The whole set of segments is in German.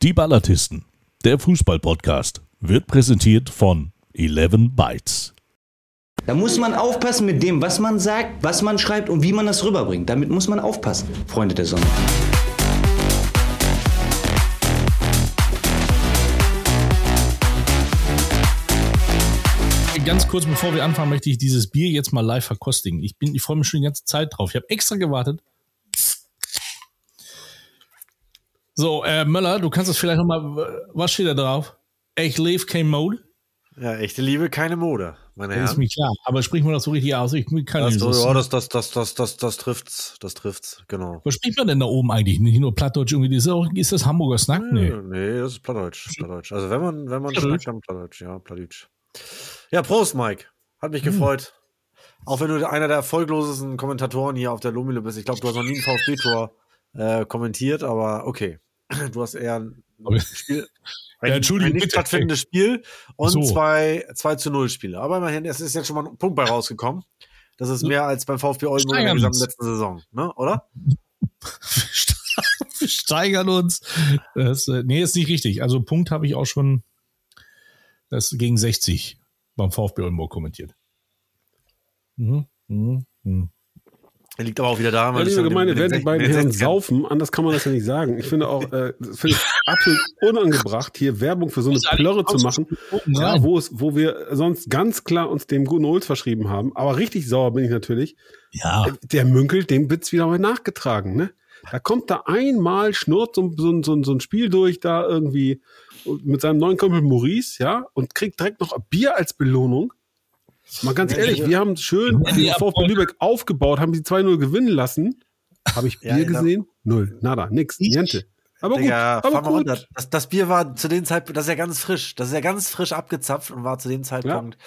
Die Ballatisten, der Fußball-Podcast, wird präsentiert von 11 Bytes. Da muss man aufpassen mit dem, was man sagt, was man schreibt und wie man das rüberbringt. Damit muss man aufpassen, Freunde der Sonne. Ganz kurz bevor wir anfangen, möchte ich dieses Bier jetzt mal live verkostigen. Ich, bin, ich freue mich schon die ganze Zeit drauf. Ich habe extra gewartet. So, äh, Möller, du kannst es vielleicht nochmal, was steht da drauf? Ich lebe kein Mode. Ja, echte Liebe, keine Mode, meine Das ist Herren. mir klar. Aber sprich mal das so richtig aus. Ich kann Das, nicht so. ja, das, das, das, das, das, das trifft's, das trifft's, genau. Was spricht man denn da oben eigentlich? Nicht nur Plattdeutsch irgendwie. Ist, auch, ist das Hamburger Snack? Nee. Nee, das ist Plattdeutsch, Plattdeutsch. Also wenn man, wenn man Plattdeutsch? schnackt, dann Plattdeutsch, ja, Plattdeutsch. Ja, Prost, Mike. Hat mich gefreut. Auch wenn du einer der erfolglosesten Kommentatoren hier auf der Lomile bist. Ich glaube, du hast noch nie ein VfB-Tor äh, kommentiert, aber okay. Du hast eher ein Spiel, Ja, Entschuldigung, ein nicht stattfindendes Spiel und So. zwei, zwei zu null Spiele. Aber immerhin, es ist jetzt schon mal ein Punkt bei rausgekommen. Das ist mehr als beim VfB Oldenburg in der gesamten letzten Saison, ne? Oder? wir steigern uns. Das, äh, nee, ist nicht richtig. Also Punkt habe ich auch schon das gegen 60 beim VfB Oldenburg kommentiert. Mhm. Mhm. Mhm. Er liegt aber auch wieder daran, Ja, weil es liebe Gemeinde, werden die beiden Herren 60ern saufen, anders kann man das ja nicht sagen. Ich finde auch, äh, finde ich absolut unangebracht, hier Werbung für so eine Plörre zu machen, ja, Ja, wo, es, wo wir sonst ganz klar uns dem guten Holz verschrieben haben. Aber richtig sauer bin ich natürlich. ja. Der Münkel, dem wird's wieder mal nachgetragen, ne? Da kommt da einmal, schnurrt so, so, so, so ein Spiel durch, da irgendwie mit seinem neuen Kumpel Maurice, ja, und kriegt direkt noch Bier als Belohnung. Mal ganz Ja, ehrlich, ja. wir haben schön Ja, den ja, VfB. Lübeck aufgebaut, haben sie 2-0 gewinnen lassen. Habe ich Bier Ja, ja. gesehen? Null, nada, nix, niente. Aber gut, Digga, aber fahr mal gut. Das, das Bier war zu dem Zeitpunkt, das ist ja ganz frisch. Das ist ja ganz frisch abgezapft und war zu dem Zeitpunkt,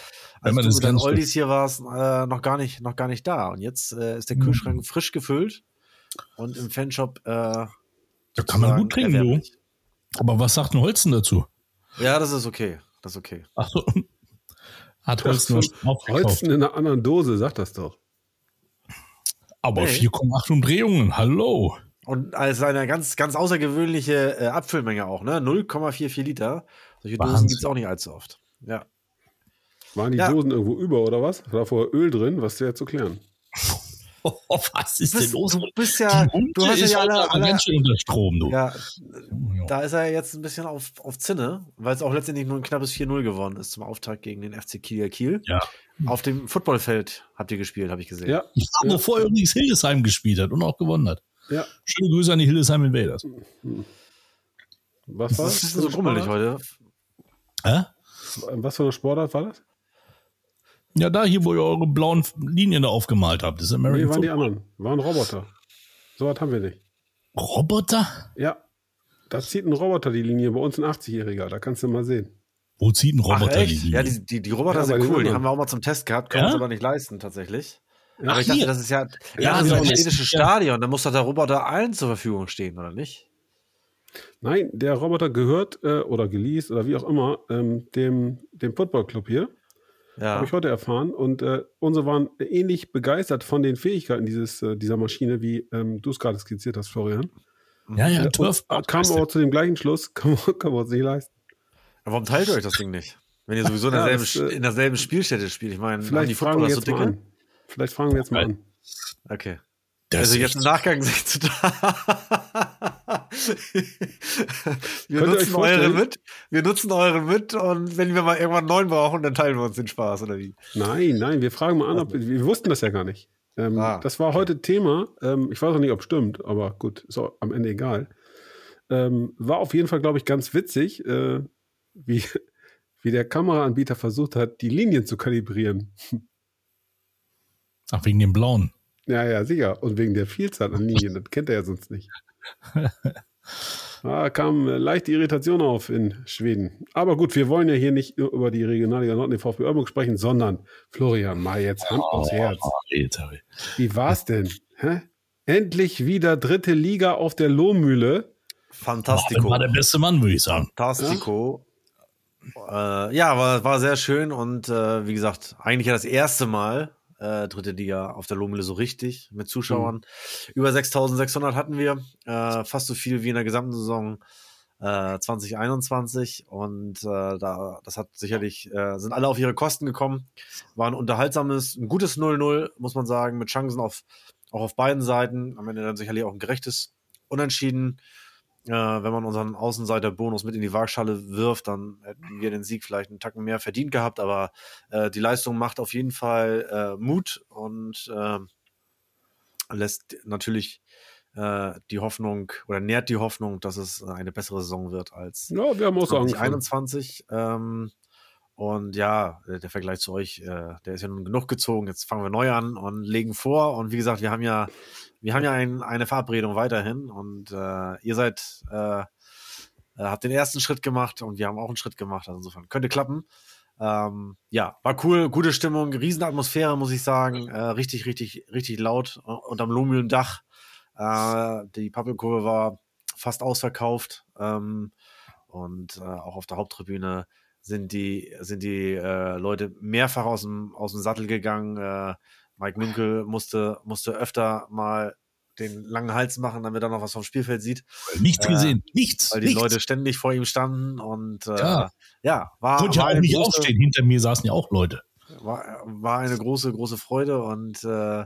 Wenn als man du das mit frisch- Oldies hier warst, äh, noch gar nicht, noch gar nicht da. Und jetzt äh, ist der Mhm. Kühlschrank frisch gefüllt und im Fanshop äh, Da kann man gut trinken, du. Aber was sagt ein Holzen dazu? Ja, das ist okay. Das ist okay. Ach so. Hat nur. Holzen in einer anderen Dose, sag das doch. Aber Nee. 4,8 Umdrehungen. Hallo. Und als eine ganz, ganz außergewöhnliche äh, Abfüllmenge auch, ne? 0,44 Liter. Solche Dosen Wahnsinn. gibt's auch nicht allzu oft. Ja. Waren die Ja. Dosen irgendwo über oder was? War vorher Öl drin? Was ist ja zu klären? Oh, was ist Du denn bist, los? du bist ja, du hast ist ja alle, alle ganz schön unter Strom, du. ja. Da ist er jetzt ein bisschen auf, auf Zinne, weil es auch letztendlich nur ein knappes 4-0 geworden ist zum Auftakt gegen den FC Kiel Kiel. Ja. Auf dem Footballfeld habt ihr gespielt, habe ich gesehen. Ja, Ja, bevor übrigens Hildesheim gespielt hat und auch gewonnen hat. ja. Schöne Grüße an die Hildesheim Invaders. Was war Das das? ist so grummelig heute. Hä? Was für eine Sportart war das? Ja, da hier, wo ihr eure blauen Linien da aufgemalt habt. Das ist Nee, American waren die anderen. Waren Roboter. So was haben wir nicht. Roboter? Ja. Da zieht ein Roboter die Linie, bei uns ein 80-Jähriger, da kannst du mal sehen. Wo zieht ein Ach, Roboter die echt? Linie? Ja, die, die, die Roboter Ja, sind cool. Die haben wir auch mal zum Test gehabt, können Ja? wir uns aber nicht leisten, tatsächlich. Ach, aber ich dachte, hier. das ist ja, Ja, ja, das ist ein ja. Stadion. Da muss doch der Roboter allen zur Verfügung stehen, oder nicht? Nein, der Roboter gehört äh, oder geleast oder wie auch immer ähm, dem, dem Footballclub hier. Ja. Habe ich heute erfahren. Und äh, unsere waren ähnlich begeistert von den Fähigkeiten dieses, äh, dieser Maschine, wie ähm, du es gerade skizziert hast, Florian. ja, ja, Äh, Turf. und kam aber zu dem gleichen Schluss, wir, können wir uns nicht leisten. Aber warum teilt ihr euch das Ding nicht? Wenn ihr sowieso in Ja, derselben, das, äh, in derselben Spielstätte spielt. Ich meine, haben die Vielleicht fragen wir Footballer so jetzt mal dicke? an. Vielleicht fragen wir jetzt mal an. Okay. Das also ist jetzt im Nachgang seht ihr da. wir Könnt nutzen eure mit. Wir nutzen eure mit und wenn wir mal irgendwann einen neuen brauchen, dann teilen wir uns den Spaß, oder wie? Nein, nein, wir fragen mal an, ob wir, wir wussten das ja gar nicht. Ähm, Ah, das war heute Thema. Ähm, ich weiß auch nicht, ob es stimmt, aber gut, ist auch am Ende egal. Ähm, war auf jeden Fall, glaube ich, ganz witzig, äh, wie, wie der Kameraanbieter versucht hat, die Linien zu kalibrieren. Ach, wegen dem blauen. Ja, ja, sicher. Und wegen der Vielzahl an Linien, das kennt er ja sonst nicht. Da kam äh, leichte Irritation auf in Schweden. Aber gut, wir wollen ja hier nicht über die Regionalliga Nord und den VfB Oldenburg sprechen, sondern Florian, mal jetzt Hand aufs Herz. Alter. Wie war's denn? Hä? Endlich wieder dritte Liga auf der Lohmühle. Fantastico. War der beste Mann, würde ich sagen. Fantastico. Äh, ja, war, war sehr schön und äh, wie gesagt, eigentlich ja das erste Mal äh, dritte Liga auf der Lohmühle so richtig mit Zuschauern. Über 6600 hatten wir, äh, fast so viel wie in der gesamten Saison äh, 2021 und äh, da das hat sicherlich äh, sind alle auf ihre Kosten gekommen. War ein unterhaltsames, ein gutes 0-0, muss man sagen, mit Chancen auf auch auf beiden Seiten. Am Ende dann sicherlich auch ein gerechtes Unentschieden. Äh, wenn man unseren Außenseiter-Bonus mit in die Waagschale wirft, dann hätten wir den Sieg vielleicht einen Tacken mehr verdient gehabt, aber äh, die Leistung macht auf jeden Fall äh, Mut und äh, lässt natürlich äh, die Hoffnung oder nährt die Hoffnung, dass es eine bessere Saison wird als Ja, wir haben auch so angefangen. 2021. Ähm, und ja, der Vergleich zu euch, äh, der ist ja nun genug gezogen. Jetzt fangen wir neu an und legen vor. Und wie gesagt, wir haben ja, wir haben ja ein, eine Verabredung weiterhin. Und äh, ihr seid, äh, äh, habt den ersten Schritt gemacht und wir haben auch einen Schritt gemacht. Also insofern könnte klappen. Ähm, ja, war cool, gute Stimmung, Riesenatmosphäre, muss ich sagen. Äh, richtig, richtig, richtig laut äh, unterm Lohmühlendach. Äh, die Pappelkurve war fast ausverkauft. Ähm, und äh, auch auf der Haupttribüne sind die, sind die äh, Leute mehrfach aus dem, aus dem Sattel gegangen. Äh, Mike Münkel musste, musste öfter mal den langen Hals machen, damit er noch was vom Spielfeld sieht. Nichts Äh, gesehen, nichts. Weil die nichts. Leute ständig vor ihm standen und äh, Ja. ja, war, Konnte ja auch eine nicht große, aufstehen. Hinter mir saßen ja auch Leute. war, war eine große, große Freude und äh,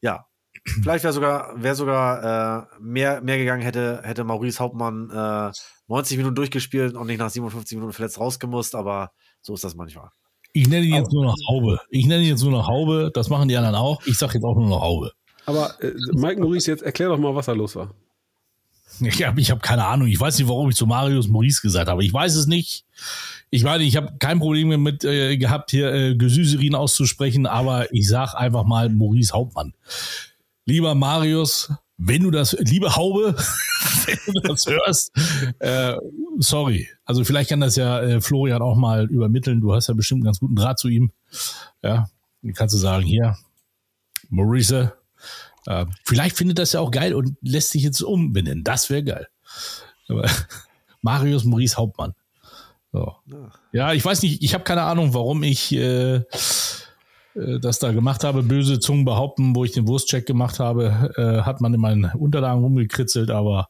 ja, vielleicht wäre sogar, wäre sogar äh, mehr, mehr gegangen, hätte, hätte Maurice Hauptmann äh, 90 Minuten durchgespielt und nicht nach 57 Minuten verletzt rausgemusst, aber so ist das manchmal. Ich nenne ihn jetzt nur noch Haube. Ich nenne ihn jetzt nur noch Haube. Das machen die anderen auch. Ich sage jetzt auch nur noch Haube. Aber äh, Mike Maurice, jetzt erklär doch mal, was da los war. Ich habe ich hab keine Ahnung. Ich weiß nicht, warum ich zu Marius Maurice gesagt habe. Ich weiß es nicht. Ich meine, ich habe kein Problem damit äh, gehabt, hier äh, Gesüserin auszusprechen, aber ich sag einfach mal Maurice Hauptmann. Lieber Marius, wenn du das, liebe Haube, wenn du das hörst, äh, sorry. Also vielleicht kann das ja äh, Florian auch mal übermitteln. Du hast ja bestimmt einen ganz guten Draht zu ihm. Ja, dann kannst du sagen, hier, Maurice, äh, vielleicht findet das ja auch geil und lässt sich jetzt umbenennen. Das wäre geil. Aber Marius Maurice Hauptmann. So. Ja, ich weiß nicht, ich habe keine Ahnung, warum ich äh, äh, das da gemacht habe. Böse Zungen behaupten, wo ich den Wurstcheck gemacht habe, äh, hat man in meinen Unterlagen rumgekritzelt, aber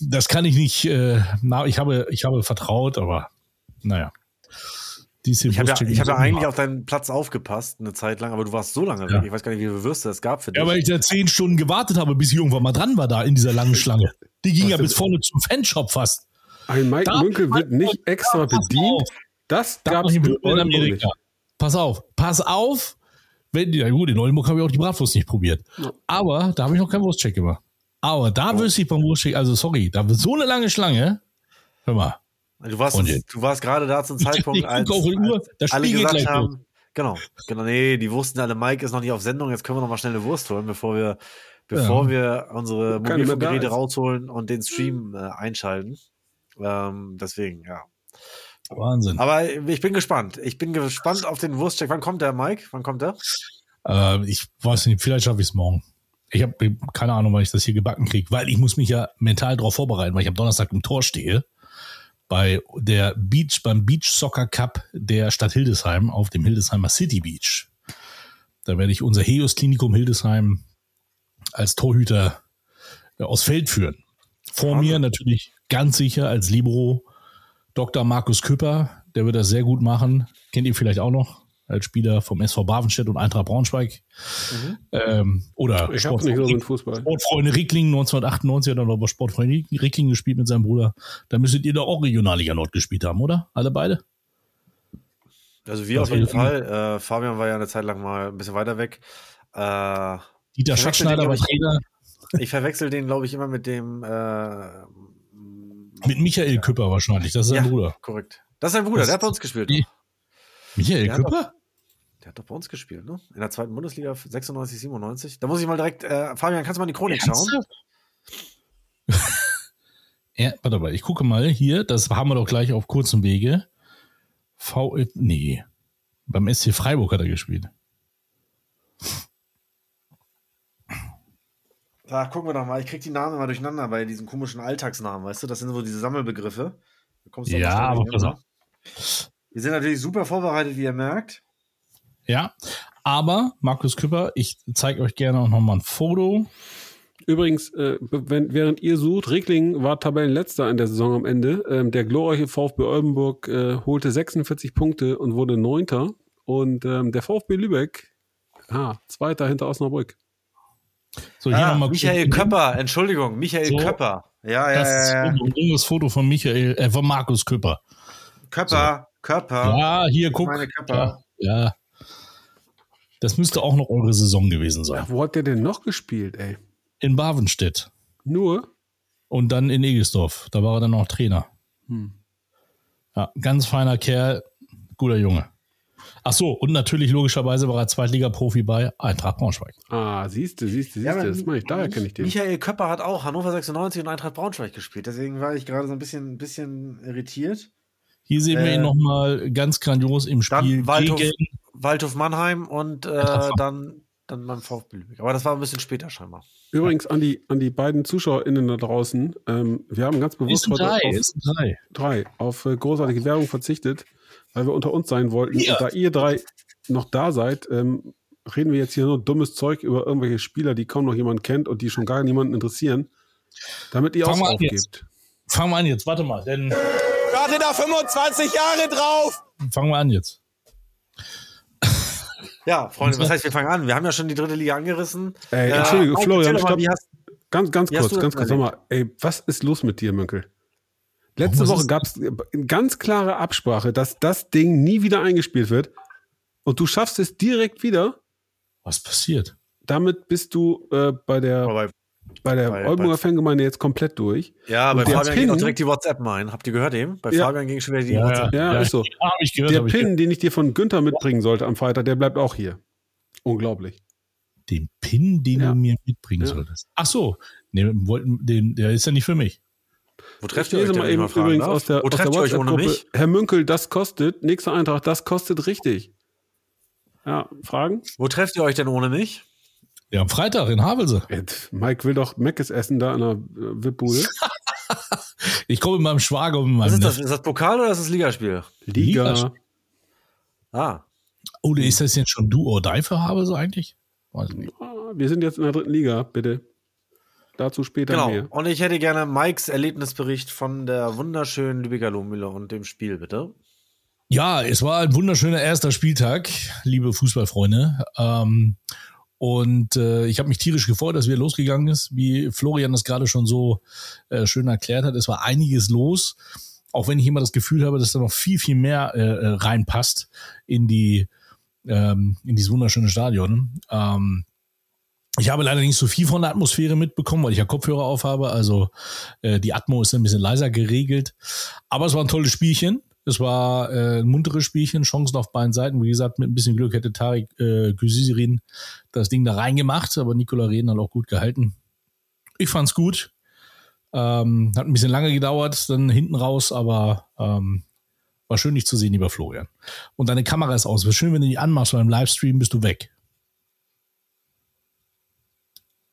das kann ich nicht. Äh, na, ich habe, ich habe vertraut, aber naja. Diese Ich habe ja, Wurstcheck- ich hab ja eigentlich auf deinen Platz aufgepasst, eine Zeit lang, aber du warst so lange Ja. weg. Ich weiß gar nicht, wie viele Würste es gab für dich. Ja, weil ich da zehn Stunden gewartet habe, bis ich irgendwann mal dran war da in dieser langen Schlange. Die ging ja bis vorne zum Fanshop fast. Ein Mike Da- Münkel wird nicht extra bedient. Das Da gab es ich in Amerika. nicht. Pass auf, pass auf. Wenn, ja gut, in Oldenburg habe ich auch die Bratwurst nicht probiert. Aber da habe ich noch keinen Wurstcheck gemacht. Aber da wüsste ich beim Wurstcheck, also sorry, da wird so eine lange Schlange. Hör mal. Du warst, Und du warst gerade da zum Zeitpunkt, ich als, auf die Uhr, als das alle gesagt gleich los. haben, genau, genau, nee, die wussten alle, Mike ist noch nicht auf Sendung, jetzt können wir noch mal schnell eine Wurst holen, bevor wir, bevor wir unsere Mobilfunkgeräte rausholen und den Stream äh, einschalten. Ähm, deswegen, ja. Wahnsinn. Aber ich bin gespannt. Ich bin gespannt auf den Wurstcheck. Wann kommt der, Mike? Wann kommt der? Äh, ich weiß nicht, vielleicht schaffe ich es morgen. Ich habe keine Ahnung, wann ich das hier gebacken kriege, weil ich muss mich ja mental darauf vorbereiten, weil ich am Donnerstag im Tor stehe bei der Beach, beim Beach Soccer Cup der Stadt Hildesheim auf dem Hildesheimer City Beach. Da werde ich unser Heus Klinikum Hildesheim als Torhüter äh, aus Feld führen. Vor mir natürlich ganz sicher als Libero Dr. Markus Küpper, der wird das sehr gut machen. Kennt ihr vielleicht auch noch als Spieler vom SV Bavenstedt und Eintracht Braunschweig. Ähm, oder Ich habe nicht so mit Fußball. Sportfreunde Rickling 1998 hat er noch bei Sportfreunde Rickling gespielt mit seinem Bruder. Da müsstet ihr doch auch Regionalliga Nord gespielt haben, oder? Alle beide? Also wir Das auf jeden war- Fall. Äh, Fabian war ja eine Zeit lang mal ein bisschen weiter weg. Äh, Dieter Schatzschneider war Trainer ich verwechsel den, glaube ich, immer mit dem äh, mit Michael Küpper wahrscheinlich. Das ist sein Ja. Bruder. korrekt. Das ist sein Bruder, Das- der hat bei uns gespielt. Die- Michael Ja, Küpper? Der hat doch bei uns gespielt, ne? In der zweiten Bundesliga 96, 97. Da muss ich mal direkt, äh, Fabian, kannst du mal in die Chronik schauen? Ja, warte mal, ich gucke mal hier, das haben wir doch gleich auf kurzem Wege. V, nee, beim SC Freiburg hat er gespielt. Da gucken wir doch mal. Ich krieg die Namen immer durcheinander bei diesen komischen Alltagsnamen, weißt du? Das sind so diese Sammelbegriffe. Da kommst du Ja, aber pass auf. Wir sind natürlich super vorbereitet, wie ihr merkt. Ja, aber Markus Küpper, ich zeige euch gerne auch nochmal ein Foto. Übrigens, äh, wenn, während ihr sucht, Rickling war Tabellenletzter in der Saison am Ende. Ähm, der glorreiche VfB Oldenburg äh, holte 46 Punkte und wurde Neunter. Und ähm, der VfB Lübeck, ah, Zweiter hinter Osnabrück. So, hier Ah, nochmal Michael Köpper, Entschuldigung, Michael So. Köpper. Ja, ja, Das ist ja, ja. ein junges Foto von Michael, äh, von Markus Küpper. Köpper, Köpper. Ja, hier, guck. Meine Köpper. Ja, ja. Das müsste auch noch eure Saison gewesen sein. Ja, wo hat der denn noch gespielt, ey? In Bavenstedt. Nur? Und dann in Egesdorf. Da war er dann auch Trainer. Hm. Ja, ganz feiner Kerl, guter Junge. Ach so, und natürlich logischerweise war er Zweitliga-Profi bei Eintracht Braunschweig. Ah, siehste, siehste, Ja, siehste, aber das meine ich, daher kenne ich den. Michael Köpper hat auch Hannover 96 und Eintracht Braunschweig gespielt. Deswegen war ich gerade so ein bisschen, bisschen irritiert. Hier sehen wir Äh, ihn nochmal ganz grandios im Spiel Dann Waldhof, gegen Waldhof Mannheim und äh, dann, dann beim VfB Lübeck. Aber das war ein bisschen später scheinbar. Übrigens an die, an die beiden ZuschauerInnen da draußen. Ähm, wir haben ganz bewusst heute drei, auf, drei. drei auf äh, großartige Werbung verzichtet, weil wir unter uns sein wollten. Ja. Und da ihr drei noch da seid, ähm, reden wir jetzt hier nur dummes Zeug über irgendwelche Spieler, die kaum noch jemand kennt und die schon gar niemanden interessieren, damit ihr Fang auch aufgebt. jetzt. Fangen wir an jetzt, warte mal, denn Warte da 25 Jahre drauf! fangen wir an jetzt. Ja, Freunde, was heißt, wir fangen an? Wir haben ja schon die dritte Liga angerissen. Ey, Äh, Entschuldige, Mike, Florian, stopp. Ganz, ganz kurz, ganz kurz. Sag mal, ey, was ist los mit dir, Mönkel? Letzte Woche ist- gab es ganz klare Absprache, dass das Ding nie wieder eingespielt wird. Und du schaffst es direkt wieder. Was passiert? Damit bist du äh, bei der, Aber bei der bei- Oldenburger bei- Fangemeinde jetzt komplett durch. Ja, bei Und der Fabian Pin- auch direkt die WhatsApp mein. Habt ihr gehört eben? Bei Ja. Fabian ging schon wieder die Ja, WhatsApp. Ja, ist so. Ja, hab ich gehört. Der Pin, den ich dir von Günther mitbringen sollte am Freitag, der bleibt auch hier. Unglaublich. gehört. Den Pin, den Ja. du mir mitbringen Ja. solltest. Ach so, nee, wollten, den, der ist ja nicht für mich. Wo Ich trefft ihr euch mal eben fragen übrigens darf? aus der, Wo aus der trefft ihr euch ohne mich? Herr Münkel, das kostet. Nächster Eintrag, das kostet richtig. Ja, Fragen? Wo trefft ihr euch denn ohne mich? Ja, am Freitag in Havelse. Jetzt, Mike will doch Meckes essen da in der äh, Wipbude. Ich komme mit meinem Schwager und mit Was meinem ist das? Ist das Pokal oder ist das Ligaspiel? Liga. Liga. Ah, Oder ist das jetzt schon Do or Die für Havelse eigentlich? Weiß ich nicht. Ah, Wir sind jetzt in der dritten Liga, bitte. Dazu später genau. mehr. Und ich hätte gerne Mikes Erlebnisbericht von der wunderschönen Lübecker Lohmühle und dem Spiel, bitte. Ja, es war ein wunderschöner erster Spieltag, liebe Fußballfreunde. Ähm, und äh, ich habe mich tierisch gefreut, dass wir losgegangen ist, wie Florian das gerade schon so äh, schön erklärt hat. Es war einiges los, auch wenn ich immer das Gefühl habe, dass da noch viel, viel mehr äh, äh, reinpasst in die ähm, in dieses wunderschöne Stadion. Ähm, ich habe leider nicht so viel von der Atmosphäre mitbekommen, weil ich ja Kopfhörer aufhabe. Also äh, die Atmo ist ein bisschen leiser geregelt. Aber es war ein tolles Spielchen. Es war äh, ein munteres Spielchen, Chancen auf beiden Seiten. Wie gesagt, mit ein bisschen Glück hätte Tarek äh, Güsirin das Ding da reingemacht, aber Nikola Reden hat auch gut gehalten. Ich fand's gut. Ähm, hat ein bisschen lange gedauert, dann hinten raus, aber ähm, war schön, dich zu sehen, lieber Florian. Und deine Kamera ist aus. Wäre schön, wenn du die anmachst beim Livestream, bist du weg.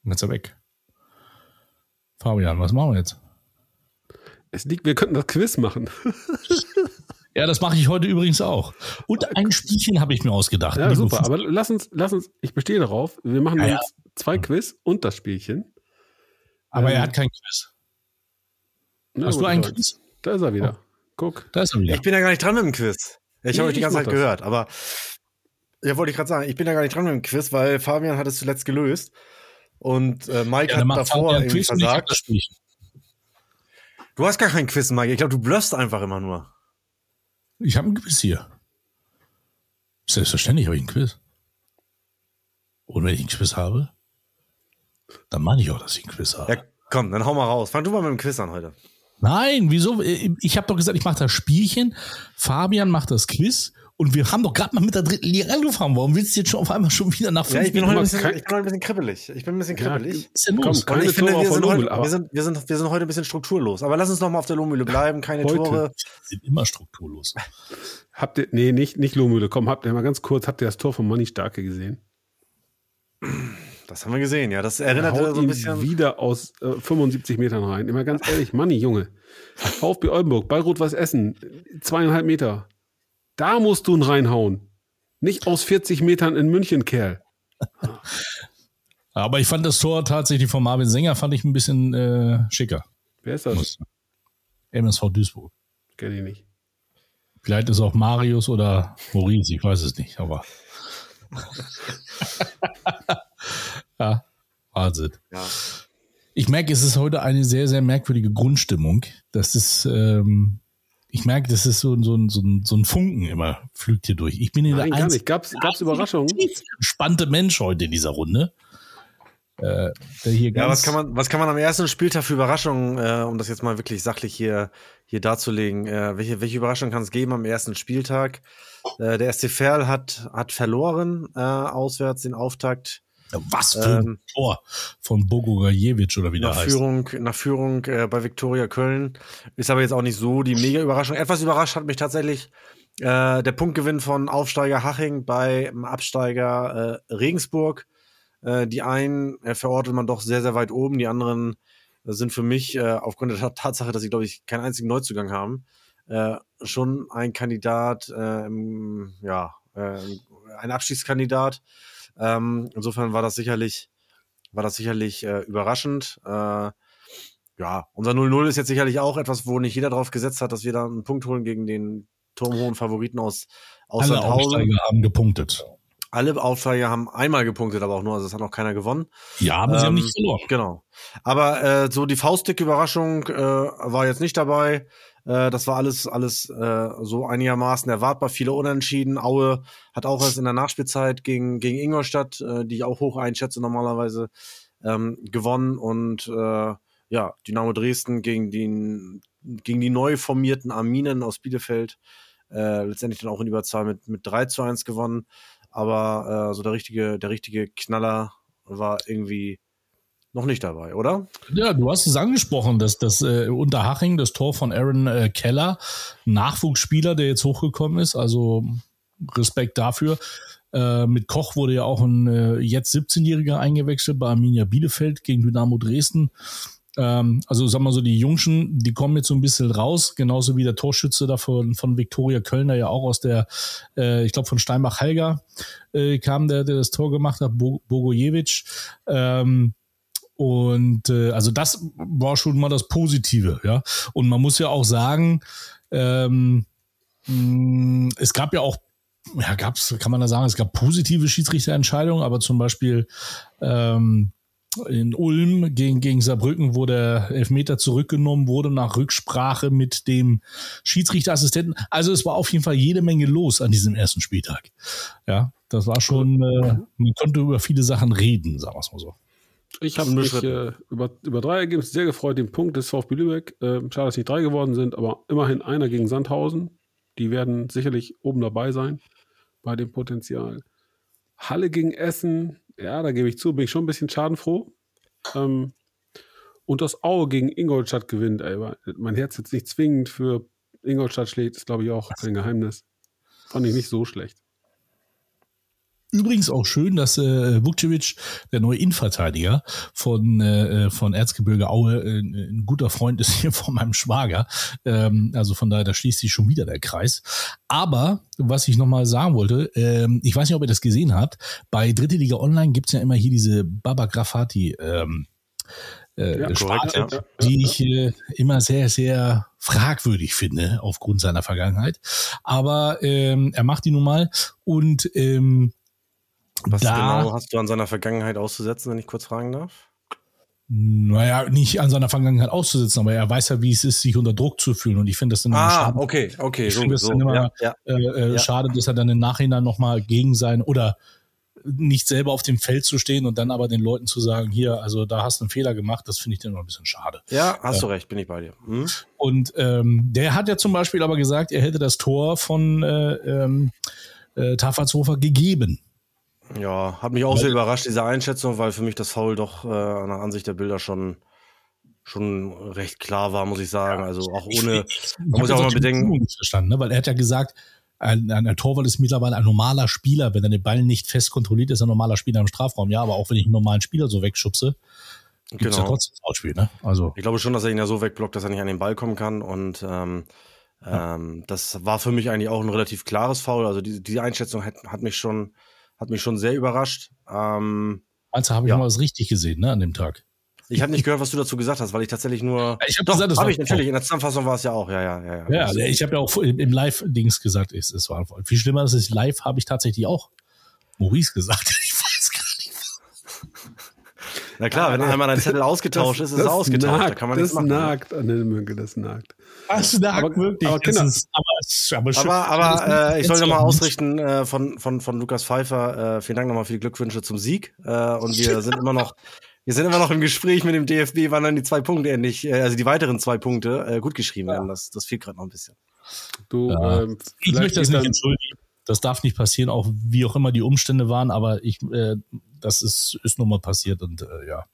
Und jetzt ist er weg. Fabian, was machen wir jetzt? Es liegt, wir könnten das Quiz machen. Ja, das mache ich heute übrigens auch. Und ein Spielchen habe ich mir ausgedacht. Ja, super. Aber lass uns, lass uns, ich bestehe darauf. Wir machen Ja, ja. jetzt zwei Quiz und das Spielchen. aber er ähm, hat kein Quiz. Na Hast du einen da- Quiz? Da ist er wieder. Guck. Da ist er wieder. Ich bin ja gar nicht dran mit dem Quiz. Ich Nee, habe euch die ganze Zeit das. gehört, aber ja, wollte ich gerade sagen, ich bin ja gar nicht dran mit dem Quiz, weil Fabian hat es zuletzt gelöst und äh, Mike Ja, hat davor irgendwie und ich hab versagt. Du hast gar kein Quiz, Mike. Ich glaube, du blöffst einfach immer nur. Ich habe ein Quiz hier. Selbstverständlich habe ich ein Quiz. Und wenn ich ein Quiz habe, dann meine ich auch, dass ich ein Quiz habe. Ja, komm, dann hau mal raus. Fang du mal mit dem Quiz an heute. Nein, wieso? Ich habe doch gesagt, ich mache das Spielchen. Fabian macht das Quiz. Und wir haben doch gerade mal mit der dritten Liga angefangen. Warum willst du jetzt schon auf einmal schon wieder nach Ja, fünf ich bin, heute ein Minuten? bisschen, ich bin heute ein bisschen kribbelig. Ich bin ein bisschen Ja, kribbelig. Komm, keine ich finde, Tore wir auf sind, der heute, Lohmühle, aber- wir, sind, wir, sind, wir sind heute ein bisschen strukturlos. Aber lass uns noch mal auf der Lohmühle bleiben. Keine Heute. Tore. sind immer strukturlos. Habt ihr, nee, nicht, nicht Lohmühle. Komm, habt ihr mal ganz kurz, habt ihr das Tor von Manni Starke gesehen? Das haben wir gesehen, ja. Das erinnert Haut so ein ihn bisschen. wieder aus äh, 75 Metern rein. Immer ganz ehrlich, Manni, Junge. VfB Oldenburg, bei Rot-Weiß Essen, zweieinhalb Meter. Da musst du ihn reinhauen. Nicht aus 40 Metern in München, Kerl. Aber ich fand das Tor tatsächlich von Marvin Sänger fand ich ein bisschen äh, schicker. Wer ist das? MSV Duisburg. Kenn ich nicht. Vielleicht ist auch Marius oder Maurice, ich weiß es nicht, aber. ja, Wahnsinn. Ja. Ich merke, es ist heute eine sehr, sehr merkwürdige Grundstimmung. Das ist, ähm, ich merke, das ist so, so, so, so ein Funken immer flügt hier durch. Ich bin hier Nein, der gar einzige nicht. Gab's, gab's Überraschungen? entspannte Mensch heute in dieser Runde. Äh, der hier Ja, was kann man, was kann man am ersten Spieltag für Überraschungen, äh, um das jetzt mal wirklich sachlich hier, hier darzulegen? Äh, welche, welche Überraschung kann es geben am ersten Spieltag? Äh, der SC Verl hat, hat verloren, äh, auswärts den Auftakt. Was für ein ähm, Tor von Bogojewicz oder wie der Nach heißt. Führung, nach Führung äh, bei Viktoria Köln. Ist aber jetzt auch nicht so die mega Überraschung. Etwas überrascht hat mich tatsächlich äh, der Punktgewinn von Aufsteiger Haching bei Absteiger äh, Regensburg. Äh, die einen äh, verortet man doch sehr, sehr weit oben. Die anderen äh, sind für mich äh, aufgrund der Tatsache, dass sie, glaube ich, keinen einzigen Neuzugang haben, äh, schon ein Kandidat, äh, ja, äh, ein Abstiegskandidat. Ähm, insofern war das sicherlich, war das sicherlich äh, überraschend. Äh, ja, unser 0-0 ist jetzt sicherlich auch etwas, wo nicht jeder drauf gesetzt hat, dass wir da einen Punkt holen gegen den turmhohen Favoriten aus, aus Alle. Aufsteiger haben gepunktet. Alle Aufsteiger haben einmal gepunktet, aber auch nur, also es hat noch keiner gewonnen. Ja, aber sie haben Ähm, nicht verloren. Genau. Aber äh, so die faustdicke Überraschung äh, war jetzt nicht dabei. Äh, das war alles alles äh, so einigermaßen erwartbar. Viele Unentschieden. Aue hat auch erst in der Nachspielzeit gegen gegen Ingolstadt, äh, die ich auch hoch einschätze normalerweise, ähm, gewonnen und äh, ja Dynamo Dresden gegen den gegen die neu formierten Arminen aus Bielefeld äh, letztendlich dann auch in Überzahl mit mit 3 zu 1 gewonnen. Aber äh, so der richtige der richtige Knaller war irgendwie noch nicht dabei, oder? Ja, du hast es angesprochen, dass das äh, Unterhaching, das Tor von Aaron äh, Keller, Nachwuchsspieler, der jetzt hochgekommen ist, also Respekt dafür. Äh, mit Koch wurde ja auch ein äh, jetzt 17-Jähriger eingewechselt bei Arminia Bielefeld gegen Dynamo Dresden. Ähm, also sagen wir so, die Jungschen, die kommen jetzt so ein bisschen raus, genauso wie der Torschütze da von, Viktoria Kölner ja auch aus der, äh, ich glaube von Steinbach-Halger äh, kam, der, der das Tor gemacht hat, Bo Bogojewicz. Ähm, und äh, also das war schon mal das Positive, ja. Und man muss ja auch sagen, ähm, mh, es gab ja auch, ja, gab's, kann man da sagen, es gab positive Schiedsrichterentscheidungen, aber zum Beispiel ähm, in Ulm gegen, gegen Saarbrücken, wo der Elfmeter zurückgenommen wurde nach Rücksprache mit dem Schiedsrichterassistenten. Also es war auf jeden Fall jede Menge los an diesem ersten Spieltag. Ja, das war schon, äh, man konnte über viele Sachen reden, sagen wir es mal so. Ich habe mich äh, über, über drei Ergebnisse sehr gefreut, den Punkt des VfB Lübeck. Äh, schade, dass nicht drei geworden sind, aber immerhin einer gegen Sandhausen. Die werden sicherlich oben dabei sein bei dem Potenzial. Halle gegen Essen, ja, da gebe ich zu, bin ich schon ein bisschen schadenfroh. Ähm, und das Aue gegen Ingolstadt gewinnt, ey, weil mein Herz jetzt nicht zwingend für Ingolstadt schlägt, ist glaube ich auch kein Geheimnis. Fand ich nicht so schlecht. Übrigens auch schön, dass äh, Vukcevic, der neue Innenverteidiger von, äh, von Erzgebirge Aue, äh, ein guter Freund ist hier von meinem Schwager. Ähm, also von daher, da schließt sich schon wieder der Kreis. Aber was ich nochmal sagen wollte, ähm, ich weiß nicht, ob ihr das gesehen habt, bei Dritte Liga Online gibt's ja immer hier diese Baba Grafati ähm, äh, Ja, Sparte, korrekt, ja. die ich äh, immer sehr, sehr fragwürdig finde aufgrund seiner Vergangenheit. Aber ähm, er macht die nun mal und ähm, Was da, genau hast du an seiner Vergangenheit auszusetzen, wenn ich kurz fragen darf? naja, nicht an seiner Vergangenheit auszusetzen, aber er weiß ja, wie es ist, sich unter Druck zu fühlen. Und ich finde das dann immer Ah, schade, okay, okay, Ich so, finde so. dann immer- ja, ja. äh, äh, Ja. schade, dass er dann im Nachhinein nochmal gegen sein oder nicht selber auf dem Feld zu stehen und dann aber den Leuten zu sagen, hier, also da hast du einen Fehler gemacht, das finde ich dann immer ein bisschen schade. ja, hast du recht, bin ich bei dir. Hm? Und ähm, der hat ja zum Beispiel aber gesagt, er hätte das Tor von äh, ähm, äh, Tafatshofer gegeben. Ja, hat mich auch sehr überrascht, diese Einschätzung, weil für mich das Foul doch äh, nach Ansicht der Bilder schon, schon recht klar war, muss ich sagen. Also auch ohne, Ich man muss ja auch mal bedenken, verstanden, ne? weil er hat ja gesagt, ein, ein, ein Torwart ist mittlerweile ein normaler Spieler, wenn er den Ball nicht fest kontrolliert, ist er ein normaler Spieler im Strafraum. Ja, aber auch wenn ich einen normalen Spieler so wegschubse, gibt's ja genau. trotzdem Foulspiel, ne? Also Ich glaube schon, dass er ihn ja so wegblockt, dass er nicht an den Ball kommen kann. Und ähm, ähm, das war für mich eigentlich auch ein relativ klares Foul. Also die, die Einschätzung hat, hat mich schon, hat mich schon sehr überrascht. Ähm, Meinst du, habe ich Ja. mal was richtig gesehen, ne, an dem Tag? Ich habe nicht gehört, was du dazu gesagt hast, weil ich tatsächlich nur. Ich habe Doch, gesagt, das habe ich natürlich. In der Zusammenfassung war es ja auch. Ja, ja, ja. Ja, Das- ich habe ja auch im Live-Dings gesagt, es, es war viel schlimmer, ist es live habe ich tatsächlich auch Maurice gesagt. Ich weiß gar nicht. Na klar, wenn einmal dein Zettel ausgetauscht ist, ist es ausgetauscht. Nagt, da kann man das nichts machen. nagt an den Münke, das nagt. Was nagt Aber- wirklich? aber Das Kinder- ist, aber, aber, schön. Aber, aber äh, ich soll ist nochmal ja ausrichten äh, von, von, von Lukas Pfeiffer. Äh, vielen Dank nochmal für die Glückwünsche zum Sieg. Äh, und wir sind immer noch, wir sind immer noch im Gespräch mit dem DFB, wann dann die zwei Punkte endlich, äh, also die weiteren zwei Punkte äh, gut geschrieben werden. Das, das fehlt gerade noch ein bisschen. Du, Ja. ähm, Ich möchte das nicht entschuldigen. Das darf nicht passieren, auch wie auch immer die Umstände waren, aber ich, äh, das ist, ist nun mal passiert und äh, ja.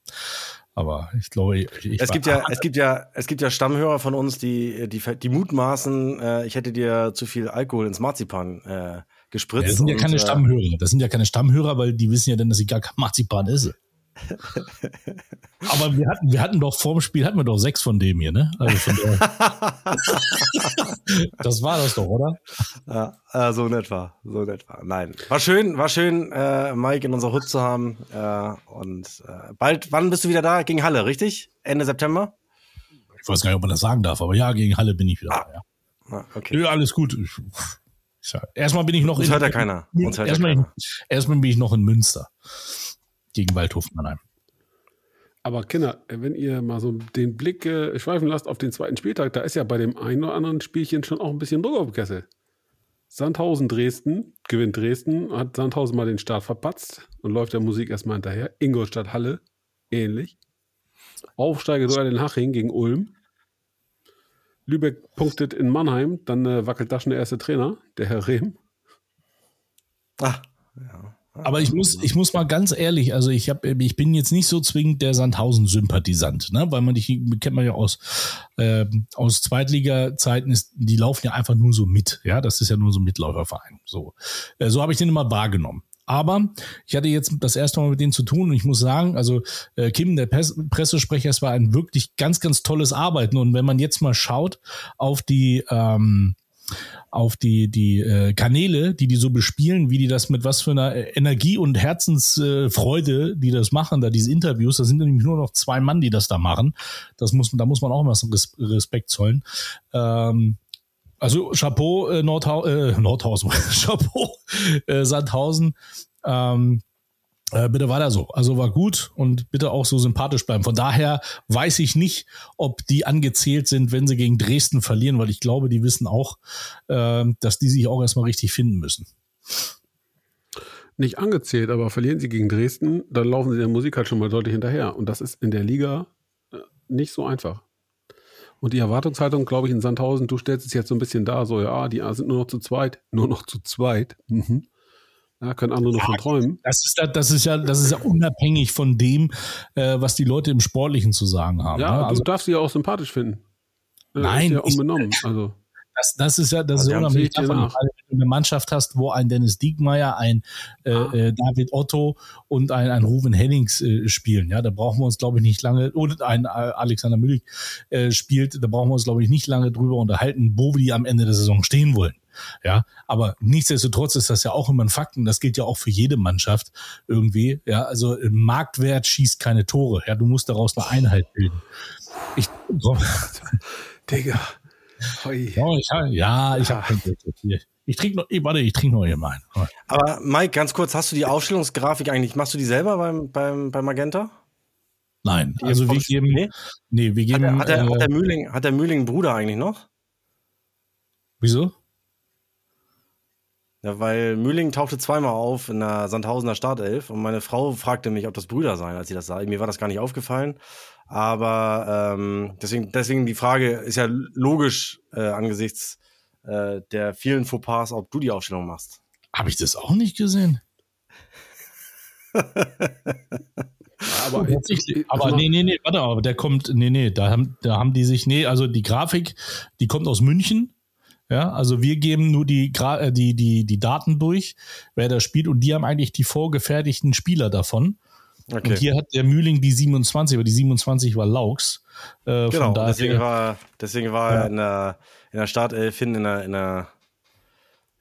Aber ich glaube, ich, ich Es gibt ja, es gibt ja, es gibt ja Stammhörer von uns, die, die, die mutmaßen, äh, ich hätte dir zu viel Alkohol ins Marzipan äh, gespritzt. das sind ja und, keine äh, Stammhörer. Das sind ja keine Stammhörer, weil die wissen ja dann, dass ich gar kein Marzipan esse. Aber wir hatten, wir hatten doch vorm Spiel hatten wir doch sechs von dem hier, ne? Also das war das doch, oder? Ja, äh, so in etwa, so in etwa. Nein, war schön, war schön, äh, Mike in unserer Hut zu haben. Äh, und äh, bald, wann bist du wieder da? Gegen Halle, richtig? Ende September? Ich weiß gar nicht, ob man das sagen darf, aber ja, gegen Halle bin ich wieder. Ah. da, ja. Ah, okay. Ja, alles gut. Ich, erstmal bin ich noch Uns hört ja keiner. Uns hört ja erstmal, keiner. erstmal bin ich noch in Münster gegen Waldhof Mannheim. Aber Kinder, wenn ihr mal so den Blick äh, schweifen lasst auf den zweiten Spieltag, da ist ja bei dem einen oder anderen Spielchen schon auch ein bisschen Druck auf dem Kessel. Sandhausen Dresden, gewinnt Dresden, hat Sandhausen mal den Start verpatzt und läuft der Musik erstmal hinterher. Ingolstadt Halle, ähnlich. Aufsteiger Duell in Haching gegen Ulm. Lübeck punktet in Mannheim, dann äh, wackelt da schon der erste Trainer, der Herr Rehm. Ah, Aber ich muss, ich muss mal ganz ehrlich, also ich habe, ich bin jetzt nicht so zwingend der Sandhausen-Sympathisant, ne? weil man dich kennt man ja aus ähm, aus Zweitliga-Zeiten ist, die laufen ja einfach nur so mit, ja, das ist ja nur so ein Mitläuferverein. So, äh, so habe ich den immer wahrgenommen. Aber ich hatte jetzt das erste Mal mit denen zu tun und ich muss sagen, also äh, Kim, der Pres Pressesprecher, es war ein wirklich ganz, ganz tolles Arbeiten. Und wenn man jetzt mal schaut auf die ähm, auf die die äh, Kanäle, die die so bespielen, wie die das mit was für einer äh, Energie und Herzensfreude, äh, die das machen, da diese Interviews, da sind nämlich nur noch zwei Mann, die das da machen. Das muss da muss man auch mal so Res Respekt zollen. Ähm, also Chapeau äh, Nordhau äh, Nordhausen, Chapeau äh, Sandhausen. Ähm, äh, bitte weiter so. Also war gut und bitte auch so sympathisch bleiben. Von daher weiß ich nicht, ob die angezählt sind, wenn sie gegen Dresden verlieren, weil ich glaube, die wissen auch, äh, dass die sich auch erstmal richtig finden müssen. Nicht angezählt, aber verlieren sie gegen Dresden, dann laufen sie der Musik halt schon mal deutlich hinterher. Und das ist in der Liga äh, nicht so einfach. Und die Erwartungshaltung, glaube ich, in Sandhausen, du stellst es jetzt so ein bisschen da, so, ja, die sind nur noch zu zweit. Nur noch zu zweit. Mhm. Ja, können andere noch von träumen. Das ist, ja- das ist ja, das ist ja unabhängig von dem, äh, was die Leute im Sportlichen zu sagen haben. Ja, ne? Also du darfst sie ja auch sympathisch finden. Äh, Nein, Ist ja ich- unbenommen. Also, das, das ist ja, das Also, ist ja ja, unabhängig ich davon, nach. weil wenn du eine Mannschaft hast, wo ein Dennis Diekmeyer, ein äh, Ah. äh, David Otto und ein, ein Ruven Hennings äh, spielen. Ja, da brauchen wir uns, glaube ich, nicht lange, und ein äh, Alexander Müllig äh, spielt, da brauchen wir uns, glaube ich, nicht lange drüber unterhalten, wo wir am Ende der Saison stehen wollen. Ja, aber nichtsdestotrotz ist das ja auch immer ein Fakt und das gilt ja auch für jede Mannschaft irgendwie. Ja, also äh, Marktwert schießt keine Tore. Ja, du musst daraus eine Einheit bilden. Ich, so, Digga. Hoi. ja, ich, hab- ja, ich habe hier. Ich trinke noch, warte, ich trinke noch hier mal einen. Aber Mike, ganz kurz, hast du die Aufstellungsgrafik eigentlich, machst du die selber beim, beim, bei Magenta? Nein, also wir geben, Nee? nee, wir Hat geben, der, hat, der, äh, hat, der Mühling, hat der Mühling einen Bruder eigentlich noch? wieso? Ja, weil Mühling tauchte zweimal auf in der Sandhausener Startelf und meine Frau fragte mich, ob das Brüder seien, als sie das sah. Mir war das gar nicht aufgefallen. Aber ähm, deswegen, deswegen die Frage ist ja logisch äh, angesichts äh, der vielen Fauxpas, ob du die Aufstellung machst. Habe ich das auch nicht gesehen? Aber, Tatsächlich. Guck aber mal, nee, nee, nee, warte, aber der kommt, nee, nee, da haben, da haben die sich, nee, also die Grafik, die kommt aus München. Ja, also wir geben nur die, äh, die, die, die Daten durch, wer da spielt, und die haben eigentlich die vorgefertigten Spieler davon. Okay. Und hier hat der Mühling die 27, aber die 27 war Laux. Äh, genau, von daher, deswegen war, deswegen war Ja. er in der, in der Startelf hin in der, in der